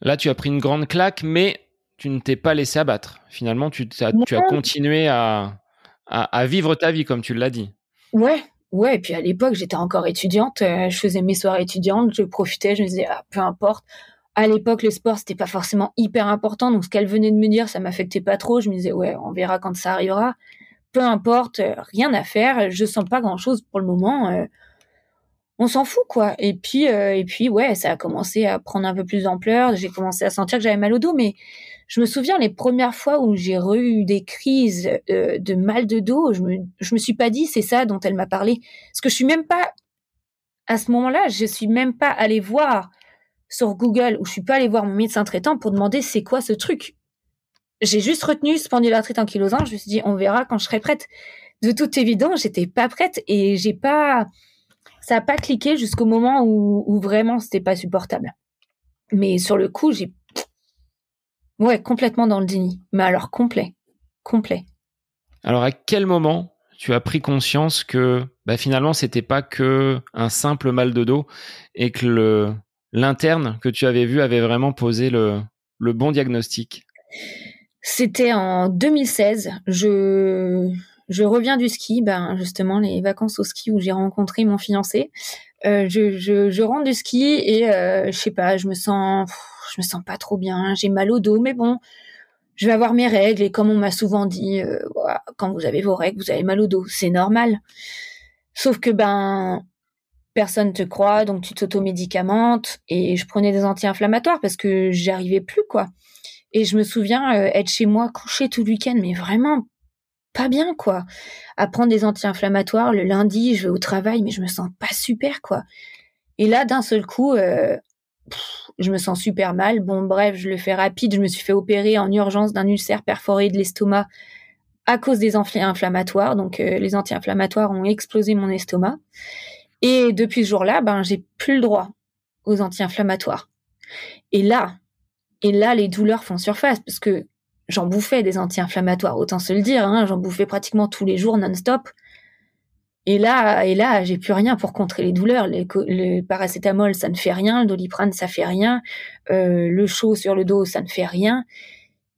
Là, tu as pris une grande claque, mais tu ne t'es pas laissé abattre. Finalement, tu, as, tu as continué à, à, vivre ta vie, comme tu l'as dit. Ouais, ouais. Et puis à l'époque, j'étais encore étudiante. Euh, je faisais mes soirées étudiantes. Je profitais. Je me disais, ah, peu importe à l'époque, le sport, c'était pas forcément hyper important. Donc, ce qu'elle venait de me dire, ça m'affectait pas trop. Je me disais, ouais, on verra quand ça arrivera. Peu importe, euh, rien à faire. Je sens pas grand chose pour le moment. Euh, on s'en fout, quoi. Et puis, euh, et puis, ouais, ça a commencé à prendre un peu plus d'ampleur. J'ai commencé à sentir que j'avais mal au dos. Mais je me souviens les premières fois où j'ai eu des crises de mal de dos, je me, je me suis pas dit, c'est ça dont elle m'a parlé. Parce que je suis même pas, à ce moment-là, je suis même pas allée voir sur Google où je suis pas allée voir mon médecin traitant pour demander c'est quoi ce truc. J'ai juste retenu spondylarthrite ankylosante. Je me suis dit on verra quand je serai prête. De toute évidence, j'étais pas prête et j'ai pas, ça a pas cliqué jusqu'au moment où, où vraiment c'était pas supportable. Mais sur le coup, j'ai, ouais, complètement dans le déni. Mais alors complet, complet. Alors à quel moment tu as pris conscience que bah, finalement c'était pas que un simple mal de dos et que le l'interne que tu avais vu avait vraiment posé le, bon diagnostic? C'était en 2016. Je, je reviens du ski, ben justement les vacances au ski où j'ai rencontré mon fiancé. Euh, je, je, rentre du ski et euh, je sais pas, je me sens, je me sens pas trop bien. J'ai mal au dos, mais bon, je vais avoir mes règles et comme on m'a souvent dit, euh, quand vous avez vos règles, vous avez mal au dos, c'est normal. Sauf que ben personne te croit, donc tu t'automédicamentes. Et je prenais des anti-inflammatoires parce que j'y arrivais plus, quoi. Et je me souviens euh, être chez moi couché tout le week-end, mais vraiment pas bien, quoi. À prendre des anti-inflammatoires le lundi, je vais au travail, mais je me sens pas super, quoi. Et là, d'un seul coup, euh, je me sens super mal. Bon, bref, je le fais rapide. Je me suis fait opérer en urgence d'un ulcère perforé de l'estomac à cause des anti-inflammatoires. Donc, euh, les anti-inflammatoires ont explosé mon estomac. Et depuis ce jour-là, ben, j'ai plus le droit aux anti-inflammatoires. Et là, et là, les douleurs font surface parce que j'en bouffais des anti-inflammatoires, autant se le dire, hein, j'en bouffais pratiquement tous les jours non-stop. Et là, et là, j'ai plus rien pour contrer les douleurs. le paracétamol, ça ne fait rien. Le doliprane, ça fait rien. Euh, le chaud sur le dos, ça ne fait rien.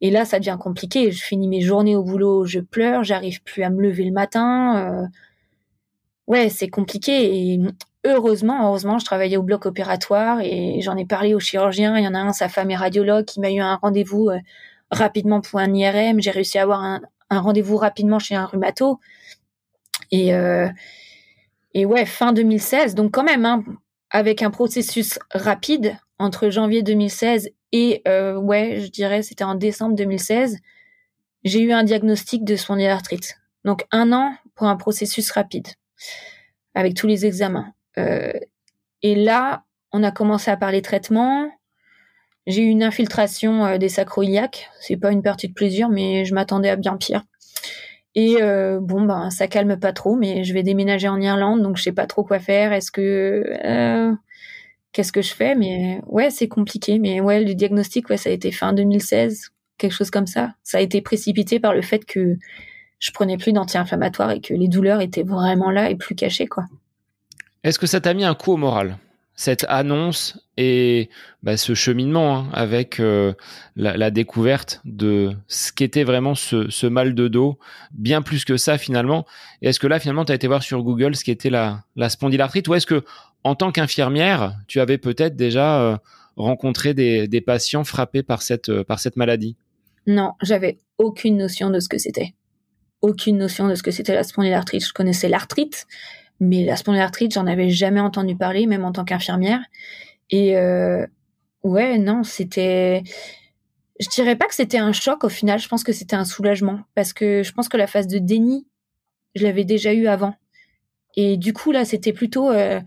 Et là, ça devient compliqué. Je finis mes journées au boulot, je pleure, j'arrive plus à me lever le matin. Euh, ouais, c'est compliqué. Et heureusement, heureusement, je travaillais au bloc opératoire et j'en ai parlé au chirurgien. Il y en a un, sa femme est radiologue, qui m'a eu un rendez-vous euh, rapidement pour un IRM. J'ai réussi à avoir un, rendez-vous rapidement chez un rhumato. Et, euh, et ouais, fin 2016. Donc quand même, hein, avec un processus rapide entre janvier 2016 et euh, ouais, je dirais c'était en décembre 2016, j'ai eu un diagnostic de spondylarthrite. Donc un an pour un processus rapide avec tous les examens. Euh, et là, on a commencé à parler traitement. J'ai eu une infiltration euh, des sacroiliaques. C'est pas une partie de plaisir, mais je m'attendais à bien pire. Et euh, bon, ben ça calme pas trop, mais je vais déménager en Irlande, donc je sais pas trop quoi faire. Est-ce que qu'est-ce que je fais? Mais ouais, c'est compliqué. Mais ouais, le diagnostic, ouais, ça a été fin 2016, quelque chose comme ça. Ça a été précipité par le fait que je prenais plus d'anti-inflammatoires et que les douleurs étaient vraiment là et plus cachées, quoi. Est-ce que ça t'a mis un coup au moral? Cette annonce et bah, ce cheminement hein, avec euh, la, découverte de ce qu'était vraiment ce, mal de dos, bien plus que ça finalement. Et est-ce que là finalement tu as été voir sur Google ce qu'était la, la spondylarthrite? Ou est-ce que en tant qu'infirmière tu avais peut-être déjà euh, rencontré des, des patients frappés par cette, par cette maladie? Non, j'avais aucune notion de ce que c'était. Aucune notion de ce que c'était la spondylarthrite. Je connaissais l'arthrite, mais la spondylarthrite, j'en avais jamais entendu parler, même en tant qu'infirmière. Et euh, ouais, non, c'était. Je dirais pas que c'était un choc au final. Je pense que c'était un soulagement parce que je pense que la phase de déni, je l'avais déjà eu avant. Et du coup là, c'était plutôt. Euh,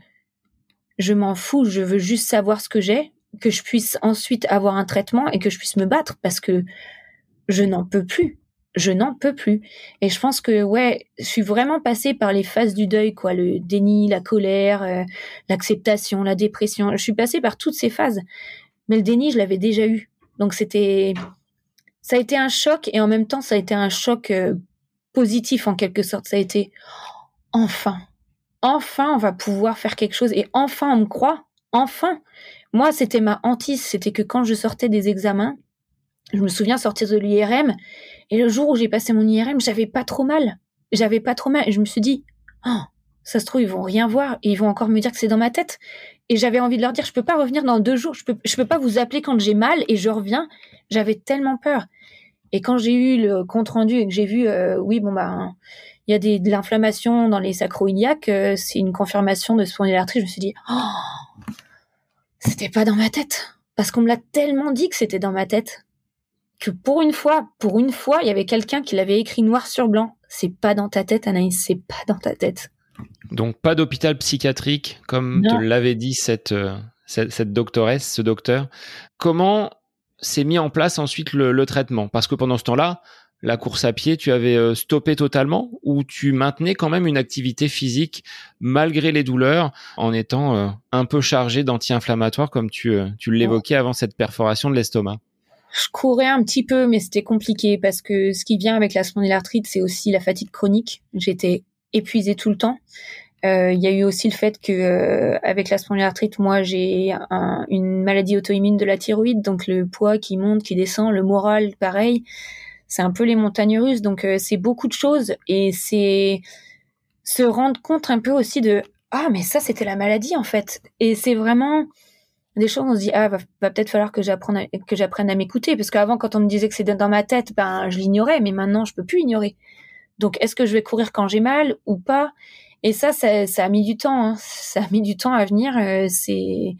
je m'en fous. Je veux juste savoir ce que j'ai, que je puisse ensuite avoir un traitement et que je puisse me battre parce que je n'en peux plus je n'en peux plus. Et je pense que ouais, je suis vraiment passée par les phases du deuil, quoi, le déni, la colère, euh, l'acceptation, la dépression. Je suis passée par toutes ces phases. Mais le déni, je l'avais déjà eu. Donc c'était, ça a été un choc et en même temps, ça a été un choc euh, positif en quelque sorte. Ça a été enfin, enfin, on va pouvoir faire quelque chose et enfin, on me croit. Enfin, moi, c'était ma hantise. C'était que quand je sortais des examens, je me souviens sortir de l'IRM et le jour où j'ai passé mon IRM, j'avais pas trop mal. J'avais pas trop mal. Et je me suis dit, oh, ça se trouve, ils vont rien voir ils vont encore me dire que c'est dans ma tête. Et j'avais envie de leur dire, je peux pas revenir dans deux jours. Je peux, peux pas vous appeler quand j'ai mal et je reviens. J'avais tellement peur. Et quand j'ai eu le compte rendu et que j'ai vu, euh, oui, bon, bah, il y a de l'inflammation dans les sacro-iliaques, euh, c'est une confirmation de spondylarthrite, je me suis dit, oh, c'était pas dans ma tête. Parce qu'on me l'a tellement dit que c'était dans ma tête que pour une fois, pour une fois, il y avait quelqu'un qui l'avait écrit noir sur blanc. C'est pas dans ta tête, Anaïs, c'est pas dans ta tête. Donc pas d'hôpital psychiatrique, comme te l'avait dit cette, euh, cette, cette, doctoresse, ce docteur. Comment s'est mis en place ensuite le, le traitement? Parce que pendant ce temps-là, la course à pied, tu avais euh, stoppé totalement ou tu maintenais quand même une activité physique malgré les douleurs en étant euh, un peu chargé d'anti-inflammatoires comme tu, tu l'évoquais avant cette perforation de l'estomac? Je courais un petit peu, mais c'était compliqué parce que ce qui vient avec la spondylarthrite, c'est aussi la fatigue chronique. J'étais épuisée tout le temps. Euh, il y a eu aussi le fait que euh, avec la spondylarthrite, moi j'ai une maladie auto-immune de la thyroïde, donc le poids qui monte, qui descend, le moral, pareil. C'est un peu les montagnes russes, donc euh, c'est beaucoup de choses et c'est se rendre compte un peu aussi de ah mais ça c'était la maladie en fait. Et c'est vraiment des choses, on se dit, ah, va, peut-être falloir que j'apprenne, j'apprenne à m'écouter. Parce qu'avant, quand on me disait que c'était dans ma tête, ben, je l'ignorais, mais maintenant, je peux plus ignorer. Donc, est-ce que je vais courir quand j'ai mal ou pas? Et ça, ça, ça, a mis du temps, hein. Ça a mis du temps à venir. Euh, c'est,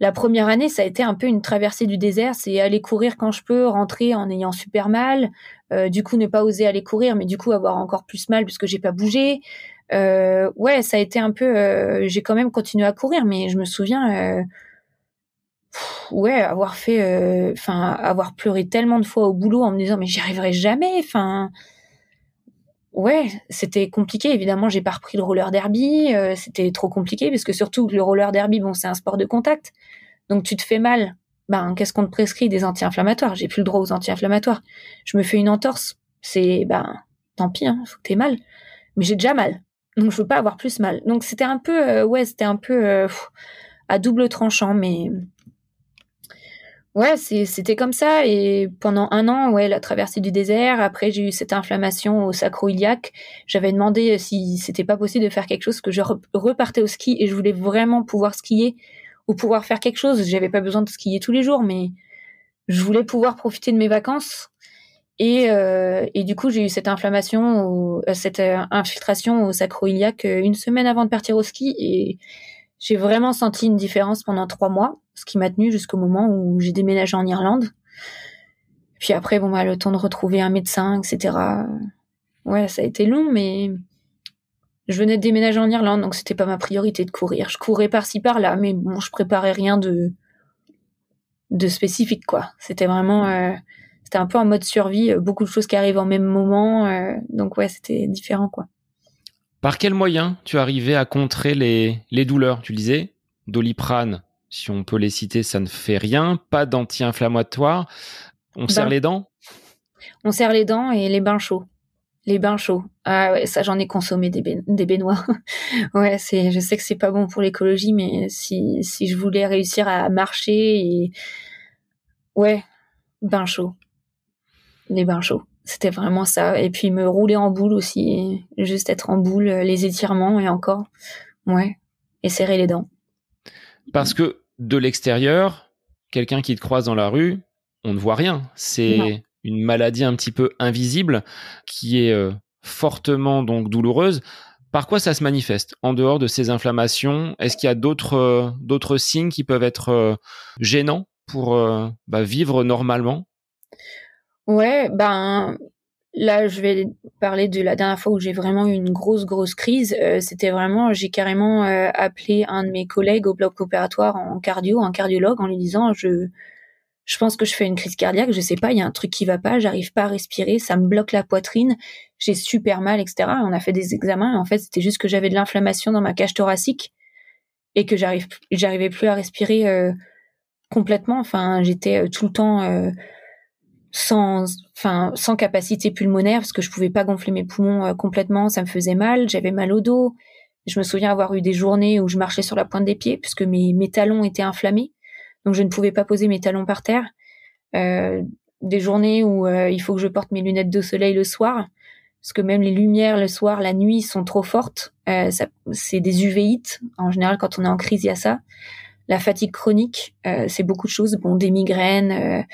la première année, ça a été un peu une traversée du désert. C'est aller courir quand je peux, rentrer en ayant super mal. Euh, du coup, ne pas oser aller courir, mais du coup, avoir encore plus mal puisque j'ai pas bougé. Euh, ouais, ça a été un peu. Euh, j'ai quand même continué à courir, mais je me souviens, euh, ouais, avoir fait, euh, enfin, avoir pleuré tellement de fois au boulot en me disant mais j'y arriverai jamais. Enfin, ouais, c'était compliqué. Évidemment, j'ai pas repris le roller derby. c'était trop compliqué parce que surtout le roller derby, bon, c'est un sport de contact, donc tu te fais mal. Ben, qu'est-ce qu'on te prescrit Des anti-inflammatoires? J'ai plus le droit aux anti-inflammatoires. Je me fais une entorse. C'est ben, tant pis, hein, faut que t'aies mal. Mais j'ai déjà mal. Donc je veux pas avoir plus mal. Donc c'était un peu, euh, c'était un peu euh, à double tranchant, mais ouais, c'était comme ça. Et pendant un an, ouais, la traversée du désert. Après, j'ai eu cette inflammation au sacro-iliaque. J'avais demandé euh, si c'était pas possible de faire quelque chose, que je repartais au ski et je voulais vraiment pouvoir skier ou pouvoir faire quelque chose. J'avais pas besoin de skier tous les jours, mais je voulais pouvoir profiter de mes vacances et, euh, et du coup, j'ai eu cette inflammation, euh, cette euh, infiltration au sacro-iliaque une semaine avant de partir au ski. Et j'ai vraiment senti une différence pendant trois mois, ce qui m'a tenu jusqu'au moment où j'ai déménagé en Irlande. Puis après, bon, bah, le temps de retrouver un médecin, etc. Ouais, ça a été long, mais je venais de déménager en Irlande, donc c'était pas ma priorité de courir. Je courais par-ci par-là, mais bon, je préparais rien de de spécifique, quoi. C'était vraiment c'était un peu en mode survie, euh, beaucoup de choses qui arrivent en même moment. Euh, donc ouais, c'était différent quoi. Par quel moyen tu arrivais à contrer les, les douleurs? Tu disais Doliprane, si on peut les citer, ça ne fait rien. Pas d'anti-inflammatoire. On serre ben. les dents? On serre les dents et les bains chauds. Les bains chauds. Ah ouais, ça j'en ai consommé des, des baignoires. ouais, c'est, je sais que c'est pas bon pour l'écologie, mais si, si je voulais réussir à marcher et ouais, bains chauds les bains chauds. C'était vraiment ça. Et puis me rouler en boule aussi, juste être en boule, les étirements et encore, ouais, et serrer les dents. Parce que de l'extérieur, quelqu'un qui te croise dans la rue, on ne voit rien. C'est une maladie un petit peu invisible qui est euh, fortement donc douloureuse. Par quoi ça se manifeste? En dehors de ces inflammations Est-ce qu'il y a d'autres euh, d'autres signes qui peuvent être euh, gênants pour bah, vivre normalement? Ouais, ben là je vais parler de la dernière fois où j'ai vraiment eu une grosse grosse crise. C'était vraiment, j'ai carrément appelé un de mes collègues au bloc opératoire en cardio, un cardiologue, en lui disant je je pense que je fais une crise cardiaque, je sais pas, il y a un truc qui va pas, j'arrive pas à respirer, ça me bloque la poitrine, j'ai super mal, etc. On a fait des examens, en fait, c'était juste que j'avais de l'inflammation dans ma cage thoracique et que j'arrive, j'arrivais plus à respirer euh, complètement. Enfin, j'étais euh, tout le temps euh, sans, enfin, sans capacité pulmonaire parce que je pouvais pas gonfler mes poumons complètement, ça me faisait mal, j'avais mal au dos. Je me souviens avoir eu des journées où je marchais sur la pointe des pieds puisque mes, mes talons étaient inflammés donc je ne pouvais pas poser mes talons par terre. Euh, des journées où euh, il faut que je porte mes lunettes de soleil le soir, parce que même les lumières le soir, la nuit sont trop fortes. Euh, c'est des uvéites. En général, quand on est en crise, il y a ça. La fatigue chronique, c'est beaucoup de choses. Bon, des migraines,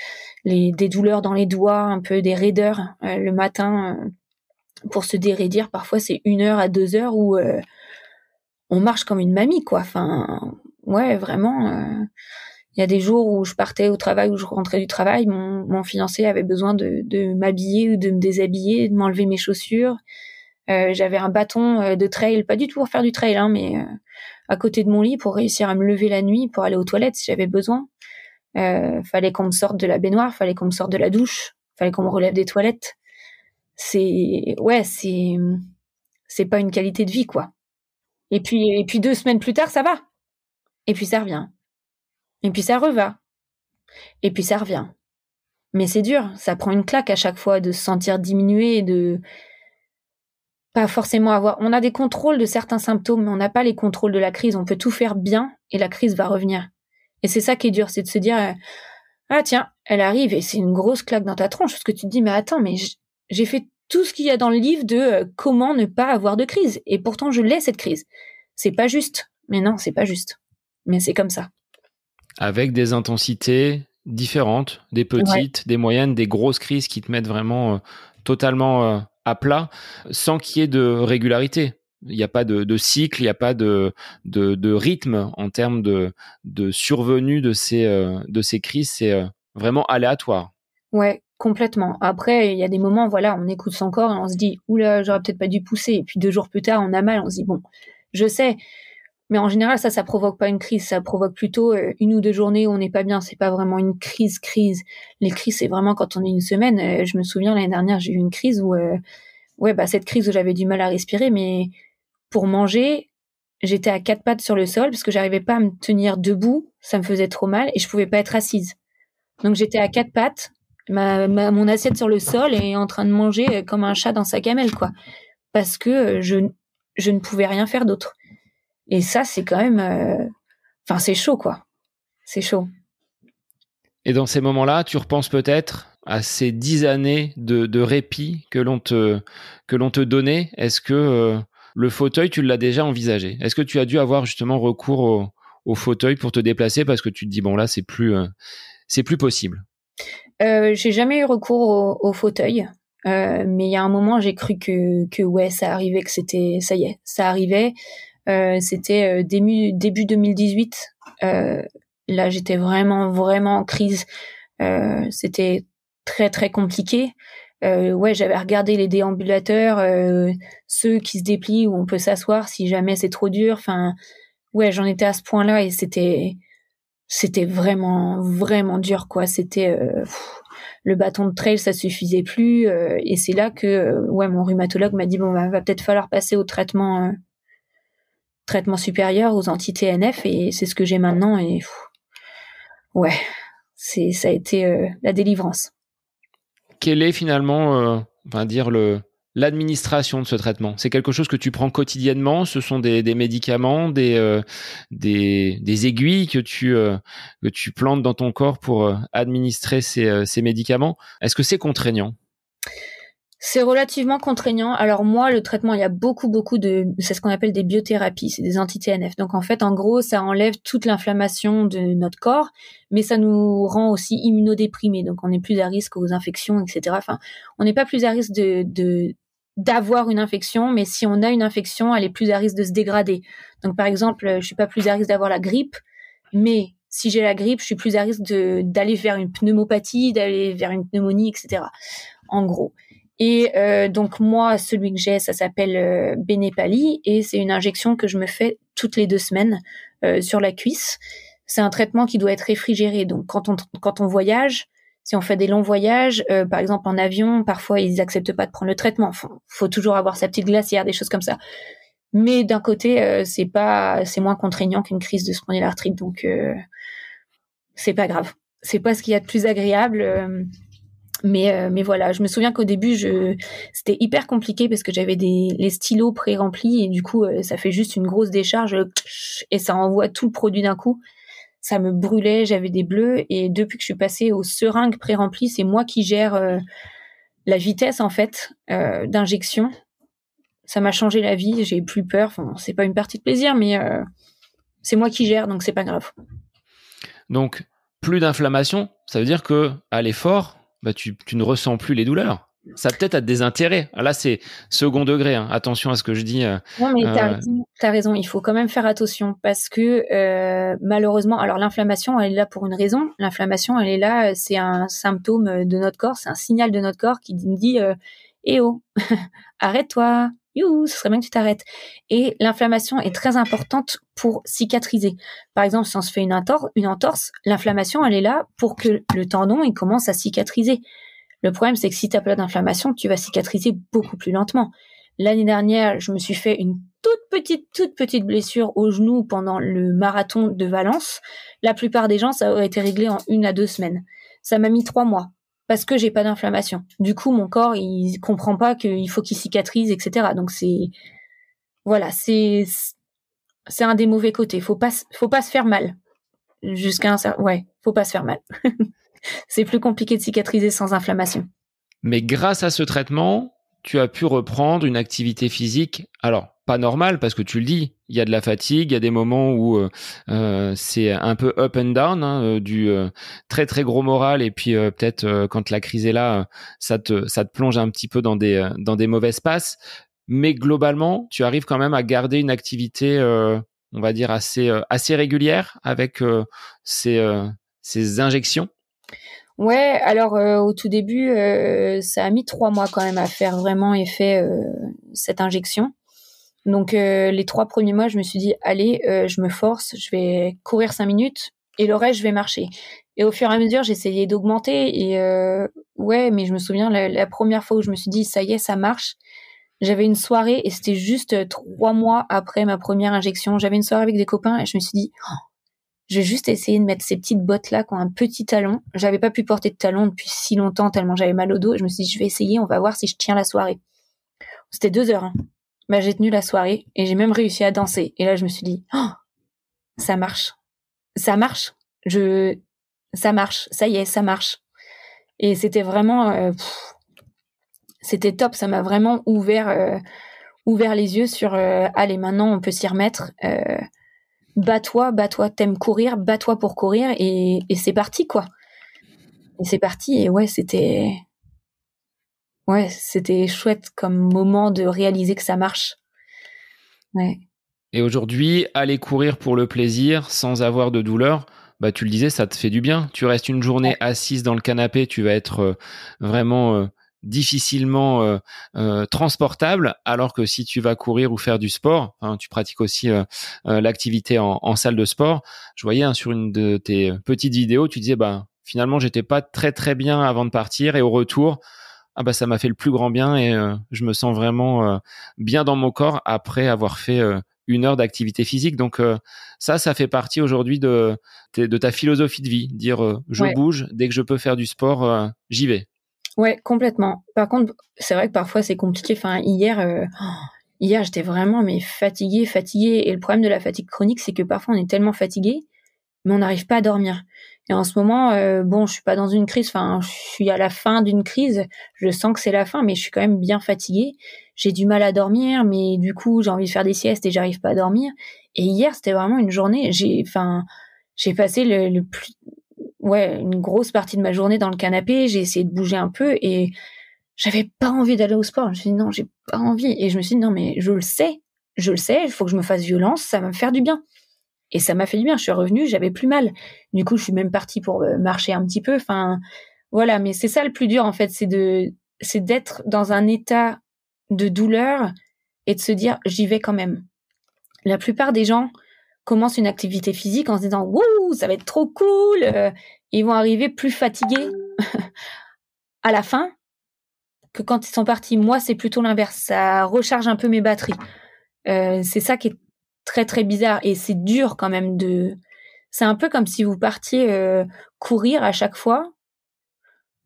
les, des douleurs dans les doigts, un peu des raideurs le matin pour se déraidir. Parfois, c'est une heure à deux heures où on marche comme une mamie, quoi. Enfin, ouais, vraiment il y a des jours où je partais au travail, où je rentrais du travail, mon, mon fiancé avait besoin de, de m'habiller ou de me déshabiller, de m'enlever mes chaussures. Euh, j'avais un bâton euh, de trail, pas du tout pour faire du trail, hein, mais euh, à côté de mon lit pour réussir à me lever la nuit, pour aller aux toilettes si j'avais besoin. Euh, fallait qu'on me sorte de la baignoire, fallait qu'on me sorte de la douche, fallait qu'on me relève des toilettes. C'est ouais, c'est c'est pas une qualité de vie quoi. Et puis et puis deux semaines plus tard, ça va. Et puis ça revient. Et puis ça reva. Et puis ça revient. Mais c'est dur, ça prend une claque à chaque fois de se sentir diminué de pas forcément avoir. On a des contrôles de certains symptômes, mais on n'a pas les contrôles de la crise. On peut tout faire bien et la crise va revenir. Et c'est ça qui est dur, c'est de se dire euh, ah tiens, elle arrive et c'est une grosse claque dans ta tronche parce que tu te dis mais attends, mais j'ai fait tout ce qu'il y a dans le livre de euh, comment ne pas avoir de crise et pourtant je l'ai cette crise. C'est pas juste. Mais non, c'est pas juste. Mais c'est comme ça avec des intensités différentes, des petites, des moyennes, des grosses crises qui te mettent vraiment euh, totalement à plat, sans qu'il y ait de régularité. Il n'y a pas de, cycle, il n'y a pas de, rythme en termes de, survenue de ces, euh, de ces crises. C'est vraiment aléatoire. Ouais, complètement. Après, il y a des moments, voilà, on écoute son corps et on se dit, oula, j'aurais peut-être pas dû pousser. Et puis deux jours plus tard, on a mal, on se dit, bon, je sais, mais en général, ça, ça provoque pas une crise, ça provoque plutôt euh, une ou deux journées où on n'est pas bien. C'est pas vraiment une crise, crise. Les crises, c'est vraiment quand on est une semaine. Euh, je me souviens l'année dernière, j'ai eu une crise où, euh, ouais, bah cette crise où j'avais du mal à respirer, mais pour manger, j'étais à quatre pattes sur le sol parce que j'arrivais pas à me tenir debout, ça me faisait trop mal et je pouvais pas être assise. Donc j'étais à quatre pattes, ma, mon assiette sur le sol et en train de manger comme un chat dans sa gamelle, quoi, parce que je je ne pouvais rien faire d'autre. Et ça, c'est quand même, euh, enfin, c'est chaud, quoi. C'est chaud. Et dans ces moments-là, tu repenses peut-être à ces dix années de, répit que l'on te que l'on te donnait. Est-ce que euh, le fauteuil, tu l'as déjà envisagé? Est-ce que tu as dû avoir justement recours au, fauteuil pour te déplacer parce que tu te dis bon là, c'est plus euh, c'est plus possible? Euh, j'ai jamais eu recours au, fauteuil. mais il y a un moment, j'ai cru que, que ouais, ça arrivait, que c'était, ça y est, ça arrivait. Euh, c'était euh, début, début 2018. Euh, là, j'étais vraiment, vraiment en crise. c'était très, très compliqué. Euh, ouais, j'avais regardé les déambulateurs, euh, ceux qui se déplient où on peut s'asseoir si jamais c'est trop dur. Enfin, ouais, j'en étais à ce point-là et c'était, c'était vraiment, vraiment dur, quoi. C'était euh, le bâton de trail, ça suffisait plus. et c'est là que, ouais, mon rhumatologue m'a dit bon, bah, va peut-être falloir passer au traitement traitement supérieur aux anti-TNF et c'est ce que j'ai maintenant et ouais, c'est ça a été euh, la délivrance. Quel est finalement, euh, dire le l'administration de ce traitement? C'est quelque chose que tu prends quotidiennement? Ce sont des, des médicaments, des, euh, des, des aiguilles que tu que tu plantes dans ton corps pour administrer ces, ces médicaments? Est-ce que c'est contraignant? C'est relativement contraignant. Alors moi, le traitement, il y a beaucoup, beaucoup de, c'est ce qu'on appelle des biothérapies, c'est des anti-TNF. Donc en fait, en gros, ça enlève toute l'inflammation de notre corps, mais ça nous rend aussi immunodéprimés. Donc on est plus à risque aux infections, etc. Enfin, on n'est pas plus à risque de, d'avoir une infection, mais si on a une infection, elle est plus à risque de se dégrader. Donc par exemple, je suis pas plus à risque d'avoir la grippe, mais si j'ai la grippe, je suis plus à risque d'aller vers une pneumopathie, d'aller vers une pneumonie, etc. En gros. Et euh, donc moi, celui que j'ai, ça s'appelle euh, Benepali et c'est une injection que je me fais toutes les deux semaines euh, sur la cuisse. C'est un traitement qui doit être réfrigéré. Donc quand on quand on voyage, si on fait des longs voyages, euh, par exemple en avion, parfois ils acceptent pas de prendre le traitement. Faut, faut toujours avoir sa petite glacière, des choses comme ça. Mais d'un côté, euh, c'est pas, c'est moins contraignant qu'une crise de spondylarthrite, donc c'est pas grave. C'est pas ce qu'il y a de plus agréable. Mais, euh, mais voilà, je me souviens qu'au début, c'était hyper compliqué parce que j'avais des, les stylos pré-remplis et du coup, euh, ça fait juste une grosse décharge et ça envoie tout le produit d'un coup. Ça me brûlait, j'avais des bleus et depuis que je suis passée aux seringues pré-remplies, c'est moi qui gère euh, la vitesse en fait d'injection. Ça m'a changé la vie, j'ai plus peur. Enfin, c'est pas une partie de plaisir, mais c'est moi qui gère, donc c'est pas grave. Donc plus d'inflammation, ça veut dire que à l'effort, bah, tu, ne ressens plus les douleurs. Ça peut-être a des intérêts. Là, c'est second degré. Hein. Attention à ce que je dis. Euh, non, mais tu as, euh, raison. Il faut quand même faire attention parce que euh, malheureusement, alors l'inflammation, elle est là pour une raison. L'inflammation, elle est là. C'est un symptôme de notre corps. C'est un signal de notre corps qui nous dit "Eh oh, arrête-toi, you, ce serait bien que tu t'arrêtes. Et l'inflammation est très importante pour cicatriser. Par exemple, si on se fait une, entorse, l'inflammation, elle est là pour que le tendon, il commence à cicatriser. Le problème, c'est que si tu as pas d'inflammation, tu vas cicatriser beaucoup plus lentement. L'année dernière, je me suis fait une toute petite, toute petite blessure au genou pendant le marathon de Valence. La plupart des gens, ça aurait été réglé en une à deux semaines. Ça m'a mis trois mois parce que j'ai pas d'inflammation. Du coup, mon corps, il comprend pas qu'il faut qu'il cicatrise, etc. Donc c'est, voilà, c'est, c'est un des mauvais côtés. Faut pas, faut pas se faire mal. Jusqu'à un certain, ouais, faut pas se faire mal. c'est plus compliqué de cicatriser sans inflammation. Mais grâce à ce traitement, tu as pu reprendre une activité physique. Alors, pas normal parce que tu le dis, il y a de la fatigue, il y a des moments où euh, euh c'est un peu up and down, hein, euh, du euh, très très gros moral et puis peut-être quand la crise est là, ça te ça te plonge un petit peu dans des dans des mauvaises passes. Mais globalement, tu arrives quand même à garder une activité, on va dire assez assez régulière avec ces ces injections. Ouais, alors au tout début, ça a mis trois mois quand même à faire vraiment effet cette injection. Donc euh, les trois premiers mois, je me suis dit allez, euh, je me force, je vais courir cinq minutes et le reste je vais marcher. Et au fur et à mesure, j'essayais d'augmenter et euh, ouais, mais je me souviens la, première fois où je me suis dit ça y est, ça marche. J'avais une soirée et c'était juste trois mois après ma première injection. J'avais une soirée avec des copains et je me suis dit oh, je vais juste essayer de mettre ces petites bottes là qui ont un petit talon. J'avais pas pu porter de talon depuis si longtemps tellement j'avais mal au dos. Et je me suis dit je vais essayer, on va voir si je tiens la soirée. C'était deux heures. Hein bah, j'ai tenu la soirée et j'ai même réussi à danser. Et là, je me suis dit, oh, ça marche, ça marche, je, ça marche, ça y est, ça marche. Et c'était vraiment, euh, c'était top. Ça m'a vraiment ouvert, euh, ouvert les yeux sur, euh, allez, maintenant on peut s'y remettre. bats-toi, bats-toi, t'aimes courir, bats-toi pour courir et, et c'est parti quoi. Et c'est parti et ouais, c'était, ouais, c'était chouette comme moment de réaliser que ça marche. Ouais. Et aujourd'hui, aller courir pour le plaisir sans avoir de douleur, bah tu le disais, ça te fait du bien. Tu restes une journée assise dans le canapé, tu vas être euh, vraiment euh, difficilement euh, transportable, alors que si tu vas courir ou faire du sport, hein, tu pratiques aussi l'activité en, en, salle de sport. Je voyais hein, sur une de tes petites vidéos, tu disais bah finalement j'étais pas très très bien avant de partir et au retour ah bah ça m'a fait le plus grand bien et euh, je me sens vraiment euh, bien dans mon corps après avoir fait euh, une heure d'activité physique. Donc ça, ça fait partie aujourd'hui de, de ta philosophie de vie, dire je bouge dès que je peux faire du sport, j'y vais. Ouais, complètement. Par contre, c'est vrai que parfois c'est compliqué. Enfin, hier, hier j'étais vraiment mais fatiguée, fatiguée. Et le problème de la fatigue chronique, c'est que parfois on est tellement fatigué, mais on n'arrive pas à dormir. Et en ce moment, euh, bon, je suis pas dans une crise. Enfin, je suis à la fin d'une crise. Je sens que c'est la fin, mais je suis quand même bien fatiguée. J'ai du mal à dormir, mais du coup, j'ai envie de faire des siestes et j'arrive pas à dormir. Et hier, c'était vraiment une journée. J'ai, enfin, j'ai passé le, plus, ouais, une grosse partie de ma journée dans le canapé. J'ai essayé de bouger un peu et j'avais pas envie d'aller au sport. Je me suis dit non, j'ai pas envie. Et je me suis dit non, mais je le sais, je le sais. Il faut que je me fasse violence. Ça va me faire du bien. Et ça m'a fait du bien. Je suis revenue, j'avais plus mal. Du coup, je suis même partie pour euh, marcher un petit peu. Enfin, voilà. Mais c'est ça le plus dur, en fait, c'est de, c'est d'être dans un état de douleur et de se dire, j'y vais quand même. La plupart des gens commencent une activité physique en se disant, wouh, ça va être trop cool. Euh, ils vont arriver plus fatigués à la fin que quand ils sont partis. Moi, c'est plutôt l'inverse. Ça recharge un peu mes batteries. Euh, c'est ça qui est très très bizarre et c'est dur quand même de. C'est un peu comme si vous partiez euh, courir à chaque fois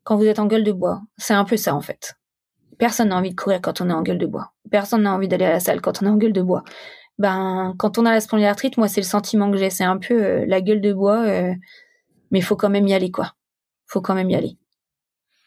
quand vous êtes en gueule de bois. C'est un peu ça en fait. Personne n'a envie de courir quand on est en gueule de bois. Personne n'a envie d'aller à la salle quand on est en gueule de bois. Ben quand on a la spondylarthrite, moi c'est le sentiment que j'ai, c'est un peu euh, la gueule de bois, euh, mais faut quand même y aller quoi. Faut quand même y aller.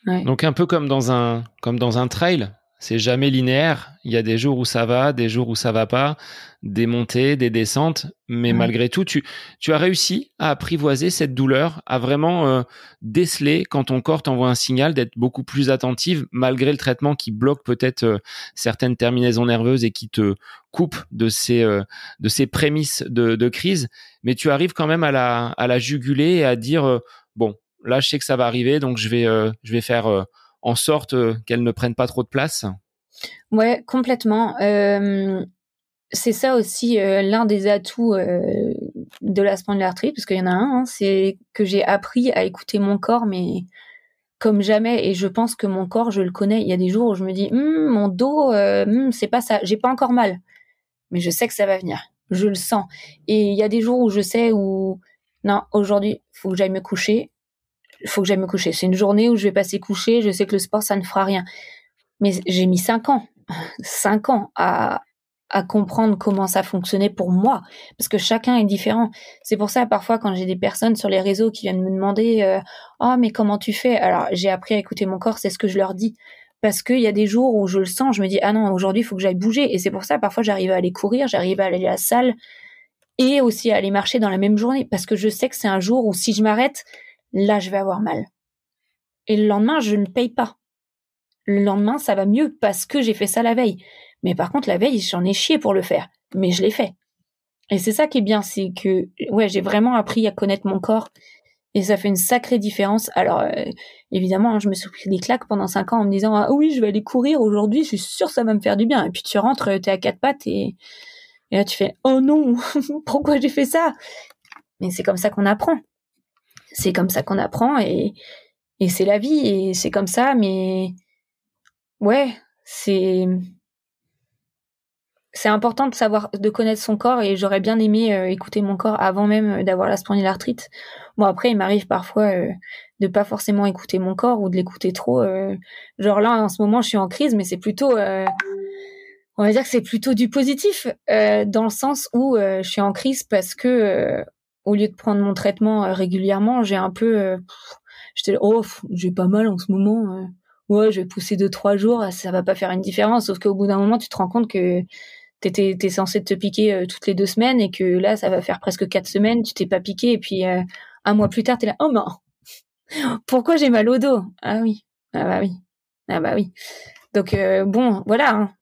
Ouais. Donc un peu comme dans un comme dans un trail, c'est jamais linéaire. Il y a des jours où ça va, des jours où ça va pas, des montées, des descentes. Mais malgré tout, tu, tu as réussi à apprivoiser cette douleur, à vraiment euh, déceler quand ton corps t'envoie un signal, d'être beaucoup plus attentive malgré le traitement qui bloque peut-être euh, certaines terminaisons nerveuses et qui te coupe de ces, euh, de ces prémices de, de, crise. Mais tu arrives quand même à la, à la juguler et à dire, bon, là, je sais que ça va arriver, donc je vais, je vais faire en sorte euh, qu'elles ne prennent pas trop de place? Ouais, complètement. Euh, c'est ça aussi euh, l'un des atouts de la spondylarthrite, parce qu'il y en a un, hein, c'est que j'ai appris à écouter mon corps, mais comme jamais. Et je pense que mon corps, je le connais. Il y a des jours où je me dis, hm, mon dos, hm, c'est pas ça. J'ai pas encore mal, mais je sais que ça va venir. Je le sens. Et il y a des jours où je sais où non, aujourd'hui, faut que j'aille me coucher faut que j'aille me coucher. C'est une journée où je vais passer coucher, je sais que le sport, ça ne fera rien. Mais j'ai mis cinq ans, cinq ans à, à comprendre comment ça fonctionnait pour moi, parce que chacun est différent. C'est pour ça, parfois, quand j'ai des personnes sur les réseaux qui viennent me demander euh, Oh, mais comment tu fais ?» Alors, j'ai appris à écouter mon corps, c'est ce que je leur dis. Parce qu'il y a des jours où je le sens, je me dis « Ah non, aujourd'hui, il faut que j'aille bouger. » Et c'est pour ça, parfois, j'arrive à aller courir, j'arrive à aller à la salle, et aussi à aller marcher dans la même journée, parce que je sais que c'est un jour où si je m'arrête, là, je vais avoir mal. Et le lendemain, je ne paye pas. Le lendemain, ça va mieux parce que j'ai fait ça la veille. Mais par contre, la veille, j'en ai chié pour le faire. Mais je l'ai fait. Et c'est ça qui est bien, c'est que, ouais, j'ai vraiment appris à connaître mon corps. Et ça fait une sacrée différence. Alors, euh, évidemment, hein, je me suis pris des claques pendant cinq ans en me disant, ah oui, je vais aller courir aujourd'hui, je suis sûre que ça va me faire du bien. Et puis tu rentres, t'es à quatre pattes et, et là tu fais, oh non, pourquoi j'ai fait ça? Mais c'est comme ça qu'on apprend c'est comme ça qu'on apprend et, et c'est la vie et c'est comme ça, mais ouais, c'est c'est important de savoir, de connaître son corps et j'aurais bien aimé euh, écouter mon corps avant même d'avoir la spondylarthrite. Bon après, il m'arrive parfois euh, de pas forcément écouter mon corps ou de l'écouter trop. Euh, genre là, en ce moment, je suis en crise, mais c'est plutôt, on va dire que c'est plutôt du positif dans le sens où je suis en crise parce que au lieu de prendre mon traitement euh, régulièrement, j'ai un peu, euh, j'étais, oh, j'ai pas mal en ce moment. Euh. ouais, je vais pousser deux trois jours, ça va pas faire une différence. Sauf qu'au bout d'un moment, tu te rends compte que t'étais t'es censé te piquer toutes les deux semaines et que là, ça va faire presque quatre semaines, tu t'es pas piqué et puis un mois plus tard, t'es là, oh non, pourquoi j'ai mal au dos? Ah oui, ah bah oui, ah bah oui. Donc bon, voilà, hein.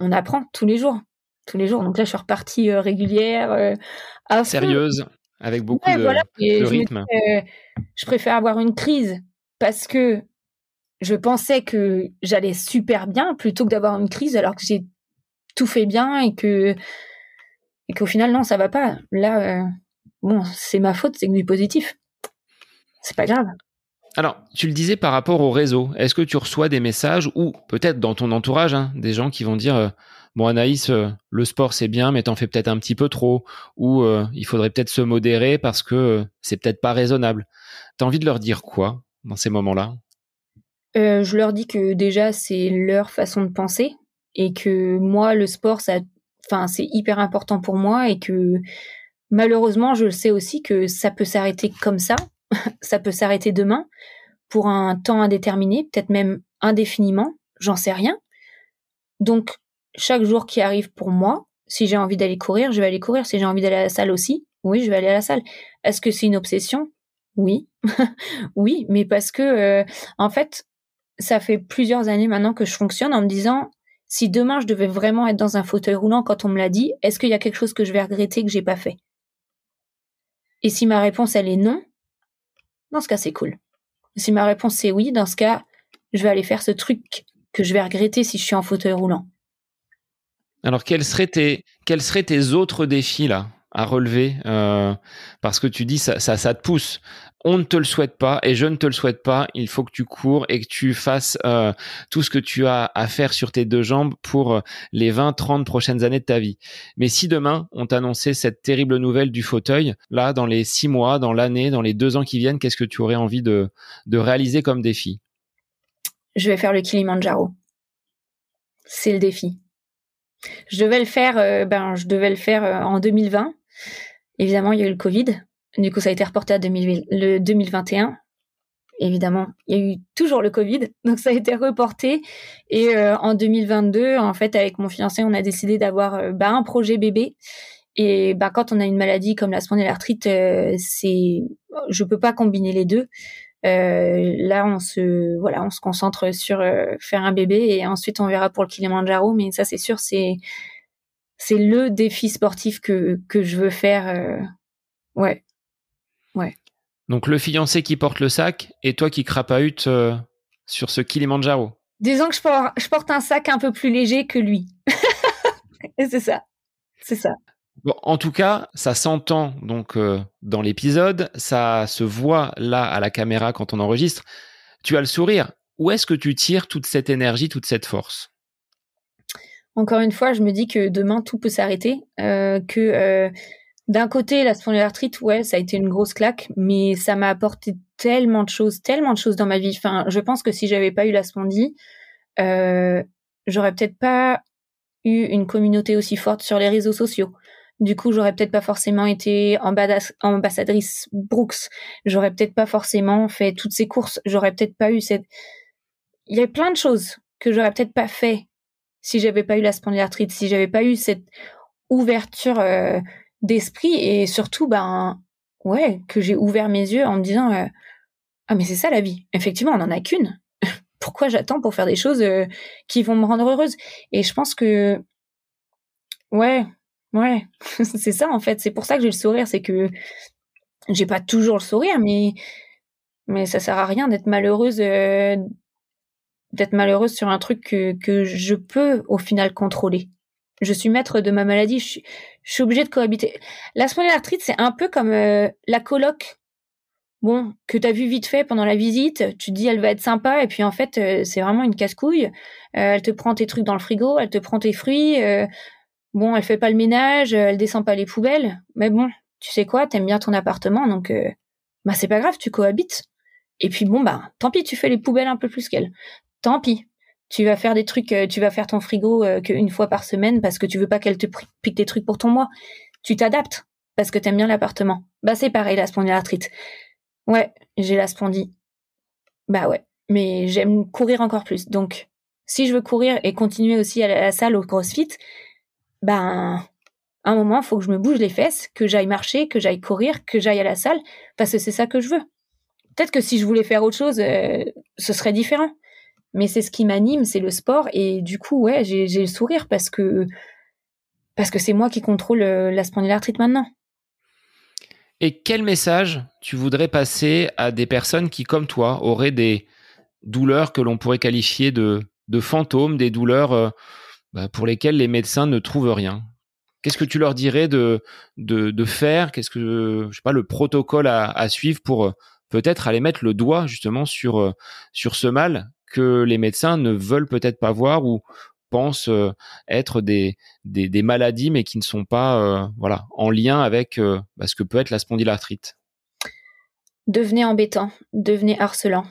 on apprend tous les jours tous les jours. Donc là, je suis repartie régulière. Sérieuse avec beaucoup de, rythme. Euh, je préfère avoir une crise parce que je pensais que j'allais super bien plutôt que d'avoir une crise alors que j'ai tout fait bien et que et qu'au final non ça va pas. Là euh, bon c'est ma faute c'est que du positif. C'est pas grave. Alors, tu le disais par rapport au réseau. Est-ce que tu reçois des messages ou peut-être dans ton entourage, hein, des gens qui vont dire euh, bon Anaïs, euh, le sport c'est bien, mais t'en fais peut-être un petit peu trop, ou euh, il faudrait peut-être se modérer parce que euh, c'est peut-être pas raisonnable. T'as envie de leur dire quoi dans ces moments-là? Je leur dis que déjà c'est leur façon de penser et que moi le sport ça, enfin c'est hyper important pour moi et que malheureusement je sais aussi que ça peut s'arrêter comme ça ça peut s'arrêter demain pour un temps indéterminé, peut-être même indéfiniment, j'en sais rien. Donc, chaque jour qui arrive pour moi, si j'ai envie d'aller courir, je vais aller courir. Si j'ai envie d'aller à la salle aussi, oui, je vais aller à la salle. Est-ce que c'est une obsession? Oui, oui, mais parce que euh, en fait, ça fait plusieurs années maintenant que je fonctionne en me disant si demain je devais vraiment être dans un fauteuil roulant quand on me l'a dit, est-ce qu'il y a quelque chose que je vais regretter que j'ai pas fait? Et si ma réponse elle est non, dans ce cas c'est cool. Si ma réponse c'est oui, dans ce cas, je vais aller faire ce truc que je vais regretter si je suis en fauteuil roulant. Alors quels seraient tes quels seraient tes autres défis là à relever euh, parce que tu dis ça, ça, ça te pousse. On ne te le souhaite pas et je ne te le souhaite pas. Il faut que tu cours et que tu fasses euh, tout ce que tu as à faire sur tes deux jambes pour euh, les 20, 30 prochaines années de ta vie. Mais si demain on t'annonçait cette terrible nouvelle du fauteuil, là, dans les six mois, dans l'année, dans les deux ans qui viennent, qu'est-ce que tu aurais envie de, de réaliser comme défi? Je vais faire le Kilimanjaro. C'est le défi. Je devais le faire, ben, je devais le faire en 2020 Évidemment, il y a eu le Covid. Du coup, ça a été reporté à le 2021. Évidemment, il y a eu toujours le Covid, donc ça a été reporté. Et euh, en 2022, en fait, avec mon fiancé, on a décidé d'avoir euh, bah, un projet bébé. Et bah, quand on a une maladie comme la spondylarthrite, euh, c'est, je peux pas combiner les deux. Euh, là, on se, voilà, on se concentre sur faire un bébé et ensuite on verra pour le Kilimanjaro. Mais ça, c'est sûr, c'est c'est le défi sportif que, que je veux faire. Euh, ouais. Ouais. Donc le fiancé qui porte le sac et toi qui crapahute euh, sur ce Kilimanjaro. Disons que je porte, je porte un sac un peu plus léger que lui. et c'est ça. C'est ça. En tout cas, ça s'entend donc euh, dans l'épisode, ça se voit là à la caméra quand on enregistre. Tu as le sourire. Où est-ce que tu tires toute cette énergie, toute cette force? Encore une fois, je me dis que demain tout peut s'arrêter, euh, que euh, d'un côté la spondylarthrite, ouais, ça a été une grosse claque, mais ça m'a apporté tellement de choses, tellement de choses dans ma vie. Je pense que si j'avais pas eu la spondie, euh, j'aurais peut-être pas eu une communauté aussi forte sur les réseaux sociaux. Du coup, j'aurais peut-être pas forcément été ambassadrice Brooks. J'aurais peut-être pas forcément fait toutes ces courses. J'aurais peut-être pas eu cette. Il y a plein de choses que j'aurais peut-être pas fait si j'avais pas eu la spondylarthrite, si j'avais pas eu cette ouverture euh, d'esprit et surtout ben ouais que j'ai ouvert mes yeux en me disant euh, ah mais c'est ça la vie. Effectivement, on en a qu'une. Pourquoi j'attends pour faire des choses euh, qui vont me rendre heureuse? Et je pense que ouais, ouais, c'est ça en fait. C'est pour ça que j'ai le sourire, c'est que j'ai pas toujours le sourire, mais mais ça sert à rien d'être malheureuse d'être malheureuse sur un truc que, que je peux au final contrôler. Je suis maître de ma maladie, je suis, obligée de cohabiter. La spondylarthrite, c'est un peu comme euh, la coloc. Bon, que tu as vu vite fait pendant la visite, tu te dis elle va être sympa et puis en fait euh, c'est vraiment une casse-couille. Euh, elle te prend tes trucs dans le frigo, elle te prend tes fruits. Bon, elle fait pas le ménage, elle descend pas les poubelles. Mais bon, tu sais quoi, t'aimes bien ton appartement donc bah c'est pas grave, tu cohabites. Et puis bon bah tant pis, tu fais les poubelles un peu plus qu'elle tant pis. Tu vas faire des trucs, euh, tu vas faire ton frigo euh, qu'une fois par semaine parce que tu veux pas qu'elle te pique des trucs pour ton mois. Tu t'adaptes parce que t'aimes bien l'appartement. Bah c'est pareil la spondylarthrite. Ouais, j'ai la spondie. Bah ouais, mais j'aime courir encore plus. Donc si je veux courir et continuer aussi à la, salle au ben à un moment, il faut que je me bouge les fesses, que j'aille marcher, que j'aille courir, que j'aille à la salle, parce que c'est ça que je veux. Peut-être que si je voulais faire autre chose, euh, ce serait différent mais c'est ce qui m'anime, c'est le sport. Et du coup, ouais, j'ai le sourire parce que c'est moi qui contrôle euh, la spondylarthrite maintenant. Et quel message tu voudrais passer à des personnes qui, comme toi, auraient des douleurs que l'on pourrait qualifier de, de fantômes, des douleurs euh, bah, pour lesquelles les médecins ne trouvent rien Qu'est-ce que tu leur dirais de, de, faire? Qu'est-ce que, je sais pas, le protocole à, suivre pour euh, peut-être aller mettre le doigt justement sur, sur ce mal que les médecins ne veulent peut-être pas voir ou pensent euh, être des, des, maladies mais qui ne sont pas euh, voilà en lien avec euh, bah, ce que peut être la spondylarthrite? Devenez embêtant, devenez harcelant.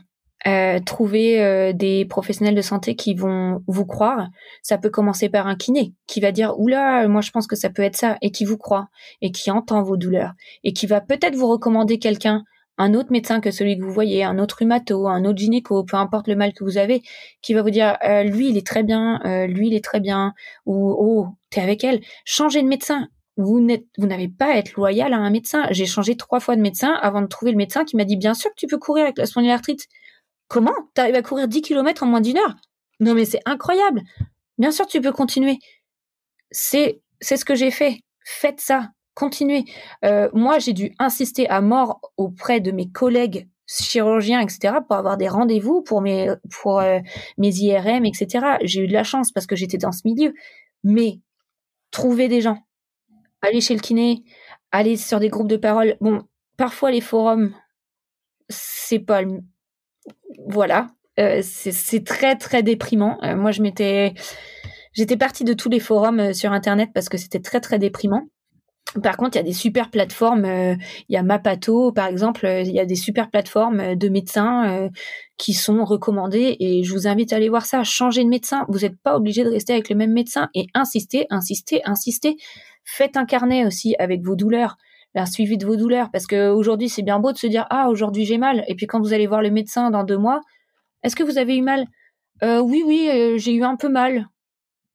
Trouvez des professionnels de santé qui vont vous croire. Ça peut commencer par un kiné qui va dire oula, moi je pense que ça peut être ça et qui vous croit et qui entend vos douleurs et qui va peut-être vous recommander quelqu'un un autre médecin que celui que vous voyez, un autre rhumato, un autre gynéco, peu importe le mal que vous avez, qui va vous dire euh, lui il est très bien, euh, lui il est très bien, ou oh t'es avec elle, changez de médecin. Vous n'avez pas à être loyal à un médecin. J'ai changé trois fois de médecin avant de trouver le médecin qui m'a dit bien sûr que tu peux courir avec la spondylarthrite. Comment? T'arrives à courir 10 km en moins d'une heure? Non mais c'est incroyable. Bien sûr tu peux continuer. C'est ce que j'ai fait. Faites ça continuer. Euh, moi, j'ai dû insister à mort auprès de mes collègues chirurgiens, etc., pour avoir des rendez-vous pour mes euh, IRM, etc. J'ai eu de la chance parce que j'étais dans ce milieu. Mais trouver des gens, aller chez le kiné, aller sur des groupes de parole. Bon, parfois les forums, c'est pas le... voilà, euh, c'est très très déprimant. moi, je m'étais J'étais partie de tous les forums sur Internet parce que c'était très très déprimant. Par contre, il y a des super plateformes. Euh, il y a Mapato, par exemple. Euh, il y a des super plateformes euh, de médecins qui sont recommandées. Et je vous invite à aller voir ça. Changer de médecin. Vous n'êtes pas obligé de rester avec le même médecin. Et insister, insister, insister. Faites un carnet aussi avec vos douleurs suivi de vos douleurs parce que aujourd'hui c'est bien beau de se dire ah aujourd'hui j'ai mal et puis quand vous allez voir le médecin dans deux mois est-ce que vous avez eu mal? Oui oui j'ai eu un peu mal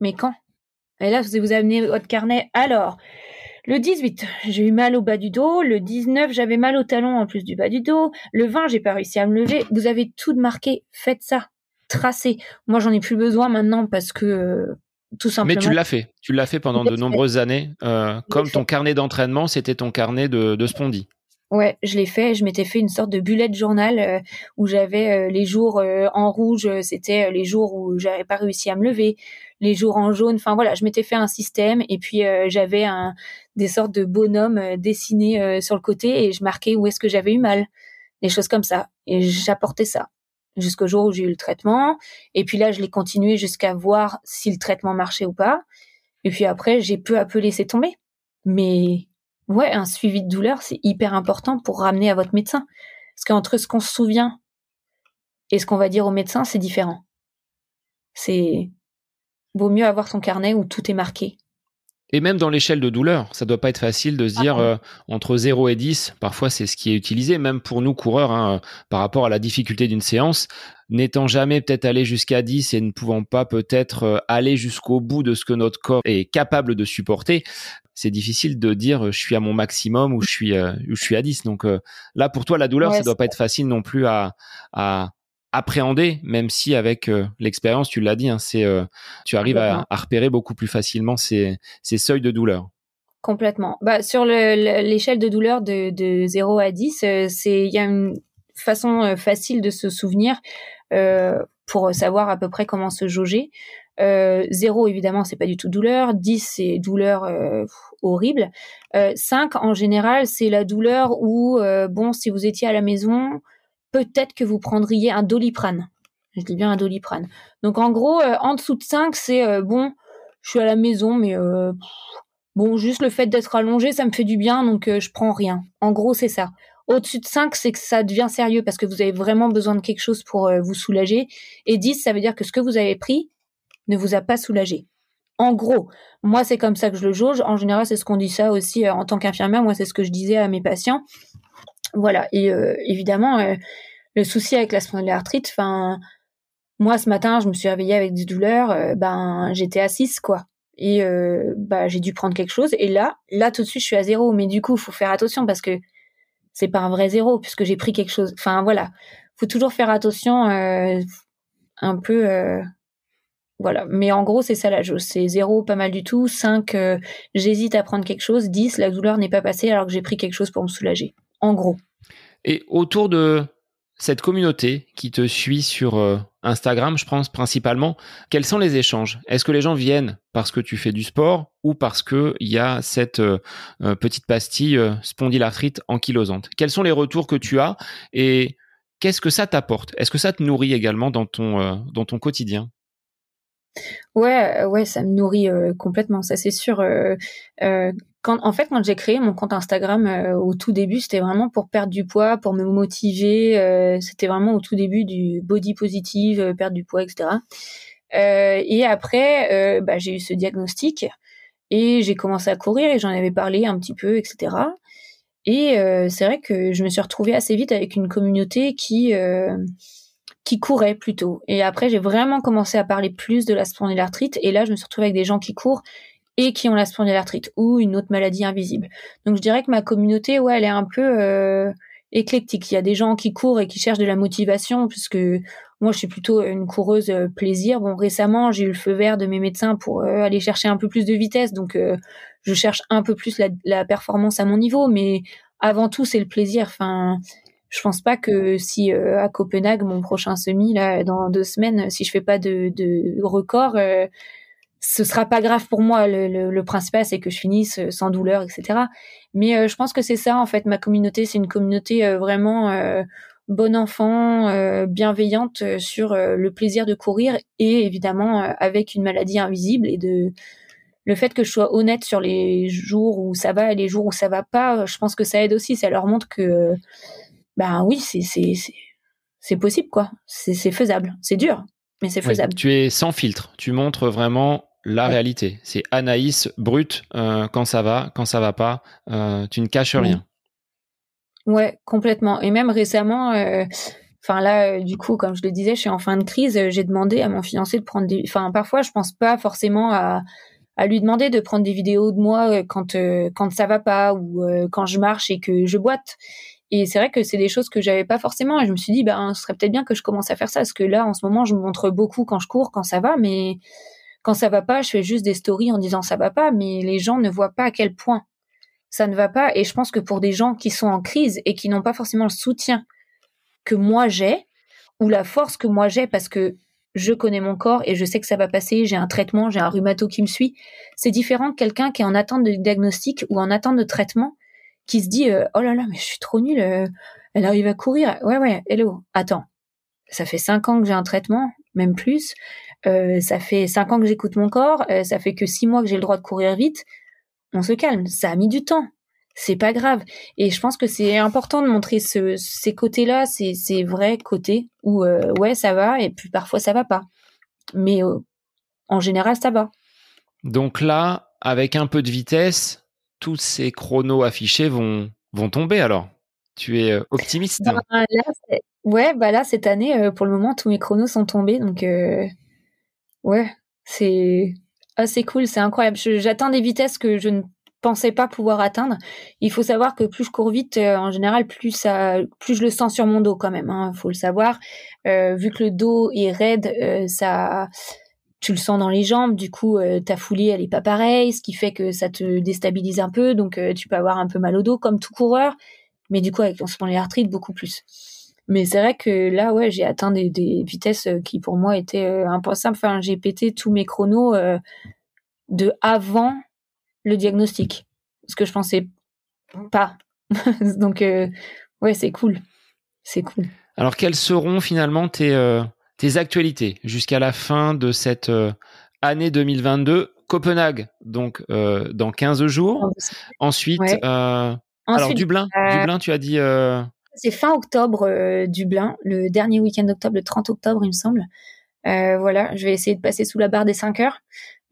mais quand? Et là vous amenez votre carnet alors le 18, j'ai eu mal au bas du dos. Le 19, j'avais mal au talon en plus du bas du dos. Le 20, j'ai pas réussi à me lever. Vous avez tout marqué. Faites ça. Tracez. Moi, j'en ai plus besoin maintenant parce que euh, tout simplement. Mais tu l'as fait. Tu l'as fait pendant de nombreuses années. Euh, comme ton carnet d'entraînement, c'était ton carnet de, de Spondy. Ouais, je l'ai fait. Je m'étais fait une sorte de bullet journal euh, où j'avais euh, les jours euh, en rouge, c'était les jours où j'avais pas réussi à me lever, les jours en jaune. Enfin voilà, je m'étais fait un système et puis j'avais un des sortes de bonhommes dessinés sur le côté et je marquais où est-ce que j'avais eu mal, des choses comme ça. Et j'apportais ça jusqu'au jour où j'ai eu le traitement. Et puis là, je l'ai continué jusqu'à voir si le traitement marchait ou pas. Et puis après, j'ai peu à peu laissé tomber. Mais ouais, un suivi de douleur, c'est hyper important pour ramener à votre médecin. Parce qu'entre ce qu'on se souvient et ce qu'on va dire au médecin, c'est différent. C'est vaut mieux avoir son carnet où tout est marqué. Et même dans l'échelle de douleur, ça doit pas être facile de se dire ah euh, entre 0 et 10, parfois c'est ce qui est utilisé, même pour nous coureurs, hein, par rapport à la difficulté d'une séance, n'étant jamais peut-être allé jusqu'à 10 et ne pouvant pas peut-être euh, aller jusqu'au bout de ce que notre corps est capable de supporter, c'est difficile de dire euh, je suis à mon maximum ou je suis, je suis à 10. Donc là, pour toi, la douleur, ça doit pas être facile non plus à, à, appréhender, même si avec euh, l'expérience, tu l'as dit, hein, c'est euh, tu arrives à, repérer beaucoup plus facilement ces, ces seuils de douleur. Complètement. Bah, sur l'échelle de douleur de, de 0 à 10, euh, il y a une façon facile de se souvenir pour savoir à peu près comment se jauger. 0 évidemment c'est pas du tout douleur, 10 c'est douleur horrible, 5 en général c'est la douleur où bon si vous étiez à la maison peut-être que vous prendriez un doliprane. Je dis bien un doliprane. Donc en gros, euh, en dessous de 5, c'est euh, bon, je suis à la maison, mais euh, bon, juste le fait d'être allongé, ça me fait du bien, donc je prends rien. En gros, c'est ça. Au-dessus de 5, c'est que ça devient sérieux parce que vous avez vraiment besoin de quelque chose pour vous soulager. Et 10, ça veut dire que ce que vous avez pris ne vous a pas soulagé. En gros, moi, c'est comme ça que je le jauge. En général, c'est ce qu'on dit ça aussi en tant qu'infirmière. Moi, c'est ce que je disais à mes patients. Voilà. Et euh, évidemment, euh, le souci avec la spondylarthrite, enfin, moi ce matin, je me suis réveillée avec des douleurs. Euh, ben, j'étais assise quoi. Et bah, j'ai dû prendre quelque chose. Et là, là tout de suite, je suis à zéro. Mais du coup, faut faire attention parce que c'est pas un vrai zéro puisque j'ai pris quelque chose. Enfin voilà, faut toujours faire attention un peu. Voilà, mais en gros, c'est ça la chose. C'est zéro, pas mal du tout. 5, j'hésite à prendre quelque chose. 10, la douleur n'est pas passée alors que j'ai pris quelque chose pour me soulager en gros. Et autour de cette communauté qui te suit sur euh, Instagram, je pense principalement, quels sont les échanges? Est-ce que les gens viennent parce que tu fais du sport ou parce qu'il y a cette euh, euh, petite pastille spondylarthrite ankylosante? Quels sont les retours que tu as et qu'est-ce que ça t'apporte? Est-ce que ça te nourrit également dans ton, dans ton quotidien? Ouais, ouais, ça me nourrit complètement, ça c'est sûr quand, en fait, quand j'ai créé mon compte Instagram euh, au tout début, c'était vraiment pour perdre du poids, pour me motiver. Euh, c'était vraiment au tout début du body positive, euh, perdre du poids, etc. et après, bah, j'ai eu ce diagnostic et j'ai commencé à courir et j'en avais parlé un petit peu, etc. Et c'est vrai que je me suis retrouvée assez vite avec une communauté qui qui courait plutôt. Et après, j'ai vraiment commencé à parler plus de la spondylarthrite. Et là, je me suis retrouvée avec des gens qui courent qui ont la spondylarthrite ou une autre maladie invisible. Donc, je dirais que ma communauté, ouais, elle est un peu euh, éclectique. Il y a des gens qui courent et qui cherchent de la motivation, puisque moi, je suis plutôt une coureuse euh, plaisir. Bon, récemment, j'ai eu le feu vert de mes médecins pour euh, aller chercher un peu plus de vitesse. Donc, je cherche un peu plus la, performance à mon niveau. Mais avant tout, c'est le plaisir. Enfin, je pense pas que si à Copenhague mon prochain semi là dans deux semaines si je fais pas de, record ce sera pas grave pour moi le, le, principal c'est que je finisse euh, sans douleur etc mais euh, je pense que c'est ça en fait ma communauté c'est une communauté vraiment bon enfant bienveillante sur le plaisir de courir et évidemment avec une maladie invisible et de le fait que je sois honnête sur les jours où ça va et les jours où ça va pas je pense que ça aide aussi ça leur montre que ben oui, c'est c'est c'est possible quoi. C'est faisable. C'est dur, mais c'est faisable. tu es sans filtre. Tu montres vraiment la réalité. C'est Anaïs brute euh, quand ça va, quand ça va pas. Euh, tu ne caches rien. Ouais, complètement. Et même récemment. Euh, enfin là, du coup, comme je le disais, je suis en fin de crise. J'ai demandé à mon fiancé de prendre des. Enfin, parfois, je pense pas forcément à, à lui demander de prendre des vidéos de moi quand quand ça va pas ou quand je marche et que je boite. Et c'est vrai que c'est des choses que j'avais pas forcément. Et je me suis dit, ben, ce serait peut-être bien que je commence à faire ça. Parce que là, en ce moment, je me montre beaucoup quand je cours, quand ça va. Mais quand ça va pas, je fais juste des stories en disant ça va pas. Mais les gens ne voient pas à quel point ça ne va pas. Et je pense que pour des gens qui sont en crise et qui n'ont pas forcément le soutien que moi j'ai, ou la force que moi j'ai, parce que je connais mon corps et je sais que ça va passer, j'ai un traitement, j'ai un rhumato qui me suit, c'est différent que quelqu'un qui est en attente de diagnostic ou en attente de traitement qui se dit euh, oh là là mais je suis trop nulle euh, elle arrive à courir ouais ouais hello attends ça fait cinq ans que j'ai un traitement même plus euh, ça fait cinq ans que j'écoute mon corps ça fait que six mois que j'ai le droit de courir vite. On se calme ça a mis du temps. C'est pas grave. Et je pense que c'est important de montrer ce, ces côtés là ces, ces vrais côtés où ouais ça va et puis parfois ça va pas. Mais en général ça va. Donc là avec un peu de vitesse tous ces chronos affichés vont, vont tomber alors. Tu es euh, optimiste. Bah, Ouais, bah là, cette année, euh, pour le moment, tous mes chronos sont tombés. Donc, euh, ouais, c'est assez cool, c'est incroyable. J'atteins des vitesses que je ne pensais pas pouvoir atteindre. Il faut savoir que plus je cours vite, en général, plus ça, plus je le sens sur mon dos quand même. Hein, faut le savoir. vu que le dos est raide, ça, tu le sens dans les jambes, du coup euh, ta foulée elle est pas pareille, ce qui fait que ça te déstabilise un peu, donc euh, tu peux avoir un peu mal au dos comme tout coureur, mais du coup avec l'arthrite beaucoup plus. Mais c'est vrai que là ouais j'ai atteint des, vitesses euh, qui pour moi étaient impensables. Enfin j'ai pété tous mes chronos de avant le diagnostic, ce que je pensais pas. donc ouais c'est cool, c'est cool. Alors quels seront finalement tes tes actualités jusqu'à la fin de cette euh, année 2022. Copenhague, donc euh, dans 15 jours. Ensuite, euh, alors Dublin, Dublin, tu as dit. C'est fin octobre, Dublin, le dernier week-end d'octobre, le 30 octobre, il me semble. voilà, je vais essayer de passer sous la barre des 5 heures,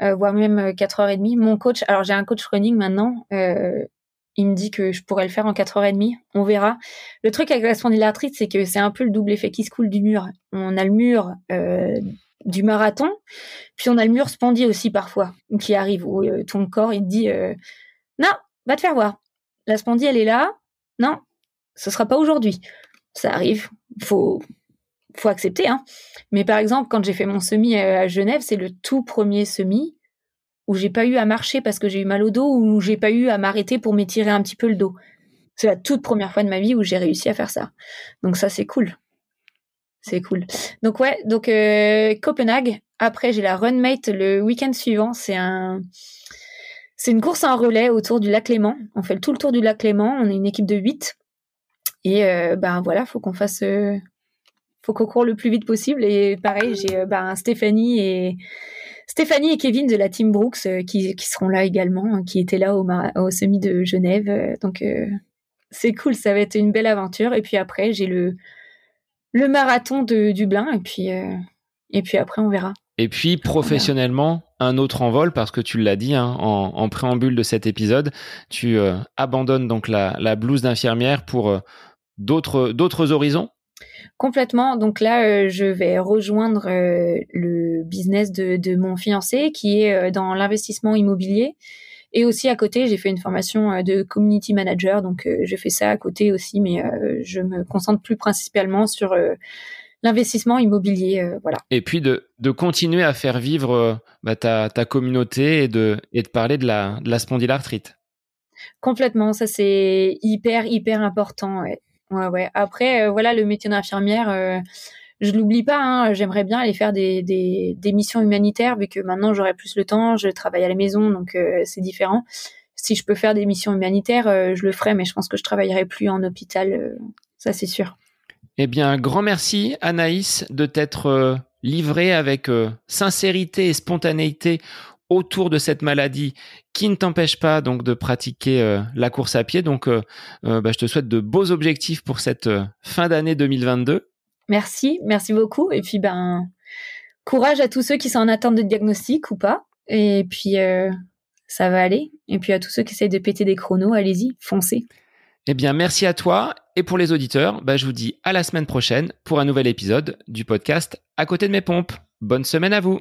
voire même 4h30. Mon coach, alors j'ai un coach running maintenant, il me dit que je pourrais le faire en 4h30. On verra. Le truc avec la spondylarthrite, c'est que c'est un peu le double effet qui se coule du mur. On a le mur euh, du marathon, puis on a le mur spondy aussi parfois, qui arrive, où euh, ton corps, il te dit euh, Non, va te faire voir. La spondie, elle est là. Non, ce sera pas aujourd'hui. Ça arrive. Faut, faut accepter. Hein. Mais par exemple, quand j'ai fait mon semi à Genève, c'est le tout premier semi où j'ai pas eu à marcher parce que j'ai eu mal au dos ou j'ai pas eu à m'arrêter pour m'étirer un petit peu le dos. C'est la toute première fois de ma vie où j'ai réussi à faire ça. Donc ça c'est cool. C'est cool. Donc ouais, donc euh, Copenhague. Après j'ai la Runmate le week-end suivant. C'est un, c'est une course en relais autour du lac Léman. On fait tout le tour du lac Léman. On est une équipe de 8 et euh, ben voilà, faut qu'on fasse, euh, faut qu'on court le plus vite possible. Et pareil, j'ai ben Stéphanie et Stéphanie et Kevin de la Team Brooks euh, qui, seront là également, hein, qui étaient là au, au semi de Genève. Euh, donc euh, c'est cool, ça va être une belle aventure. Et puis après, j'ai le, le marathon de Dublin et puis, et puis après, on verra. Et puis professionnellement, un autre envol parce que tu l'as dit hein, en, préambule de cet épisode, tu euh, abandonnes donc la, blouse d'infirmière pour euh, d'autres d'autres horizons? Complètement. Donc là, euh, je vais rejoindre le business de, de, mon fiancé qui est dans l'investissement immobilier. Et aussi à côté, j'ai fait une formation de community manager, donc je fais ça à côté aussi, mais je me concentre plus principalement sur l'investissement immobilier, euh, voilà. Et puis de, de continuer à faire vivre euh, bah, ta, ta communauté et de, et de parler de la, de la spondylarthrite. Complètement, ça c'est hyper hyper important. Ouais. Ouais, ouais. Après, euh, voilà, le métier d'infirmière, euh, je l'oublie pas. Hein, J'aimerais bien aller faire des, missions humanitaires, vu que maintenant j'aurai plus le temps. Je travaille à la maison, donc c'est différent. Si je peux faire des missions humanitaires, je le ferai, mais je pense que je travaillerai plus en hôpital. ça, c'est sûr. Eh bien, grand merci Anaïs de t'être euh, livrée avec euh, sincérité et spontanéité autour de cette maladie qui ne t'empêche pas donc de pratiquer euh, la course à pied. Donc, bah, je te souhaite de beaux objectifs pour cette fin d'année 2022. Merci, merci beaucoup. Et puis, ben, courage à tous ceux qui sont en attente de diagnostic ou pas. Et puis, ça va aller. Et puis, à tous ceux qui essayent de péter des chronos, allez-y, foncez. Eh bien, merci à toi. Et pour les auditeurs, bah, je vous dis à la semaine prochaine pour un nouvel épisode du podcast À côté de mes pompes. Bonne semaine à vous.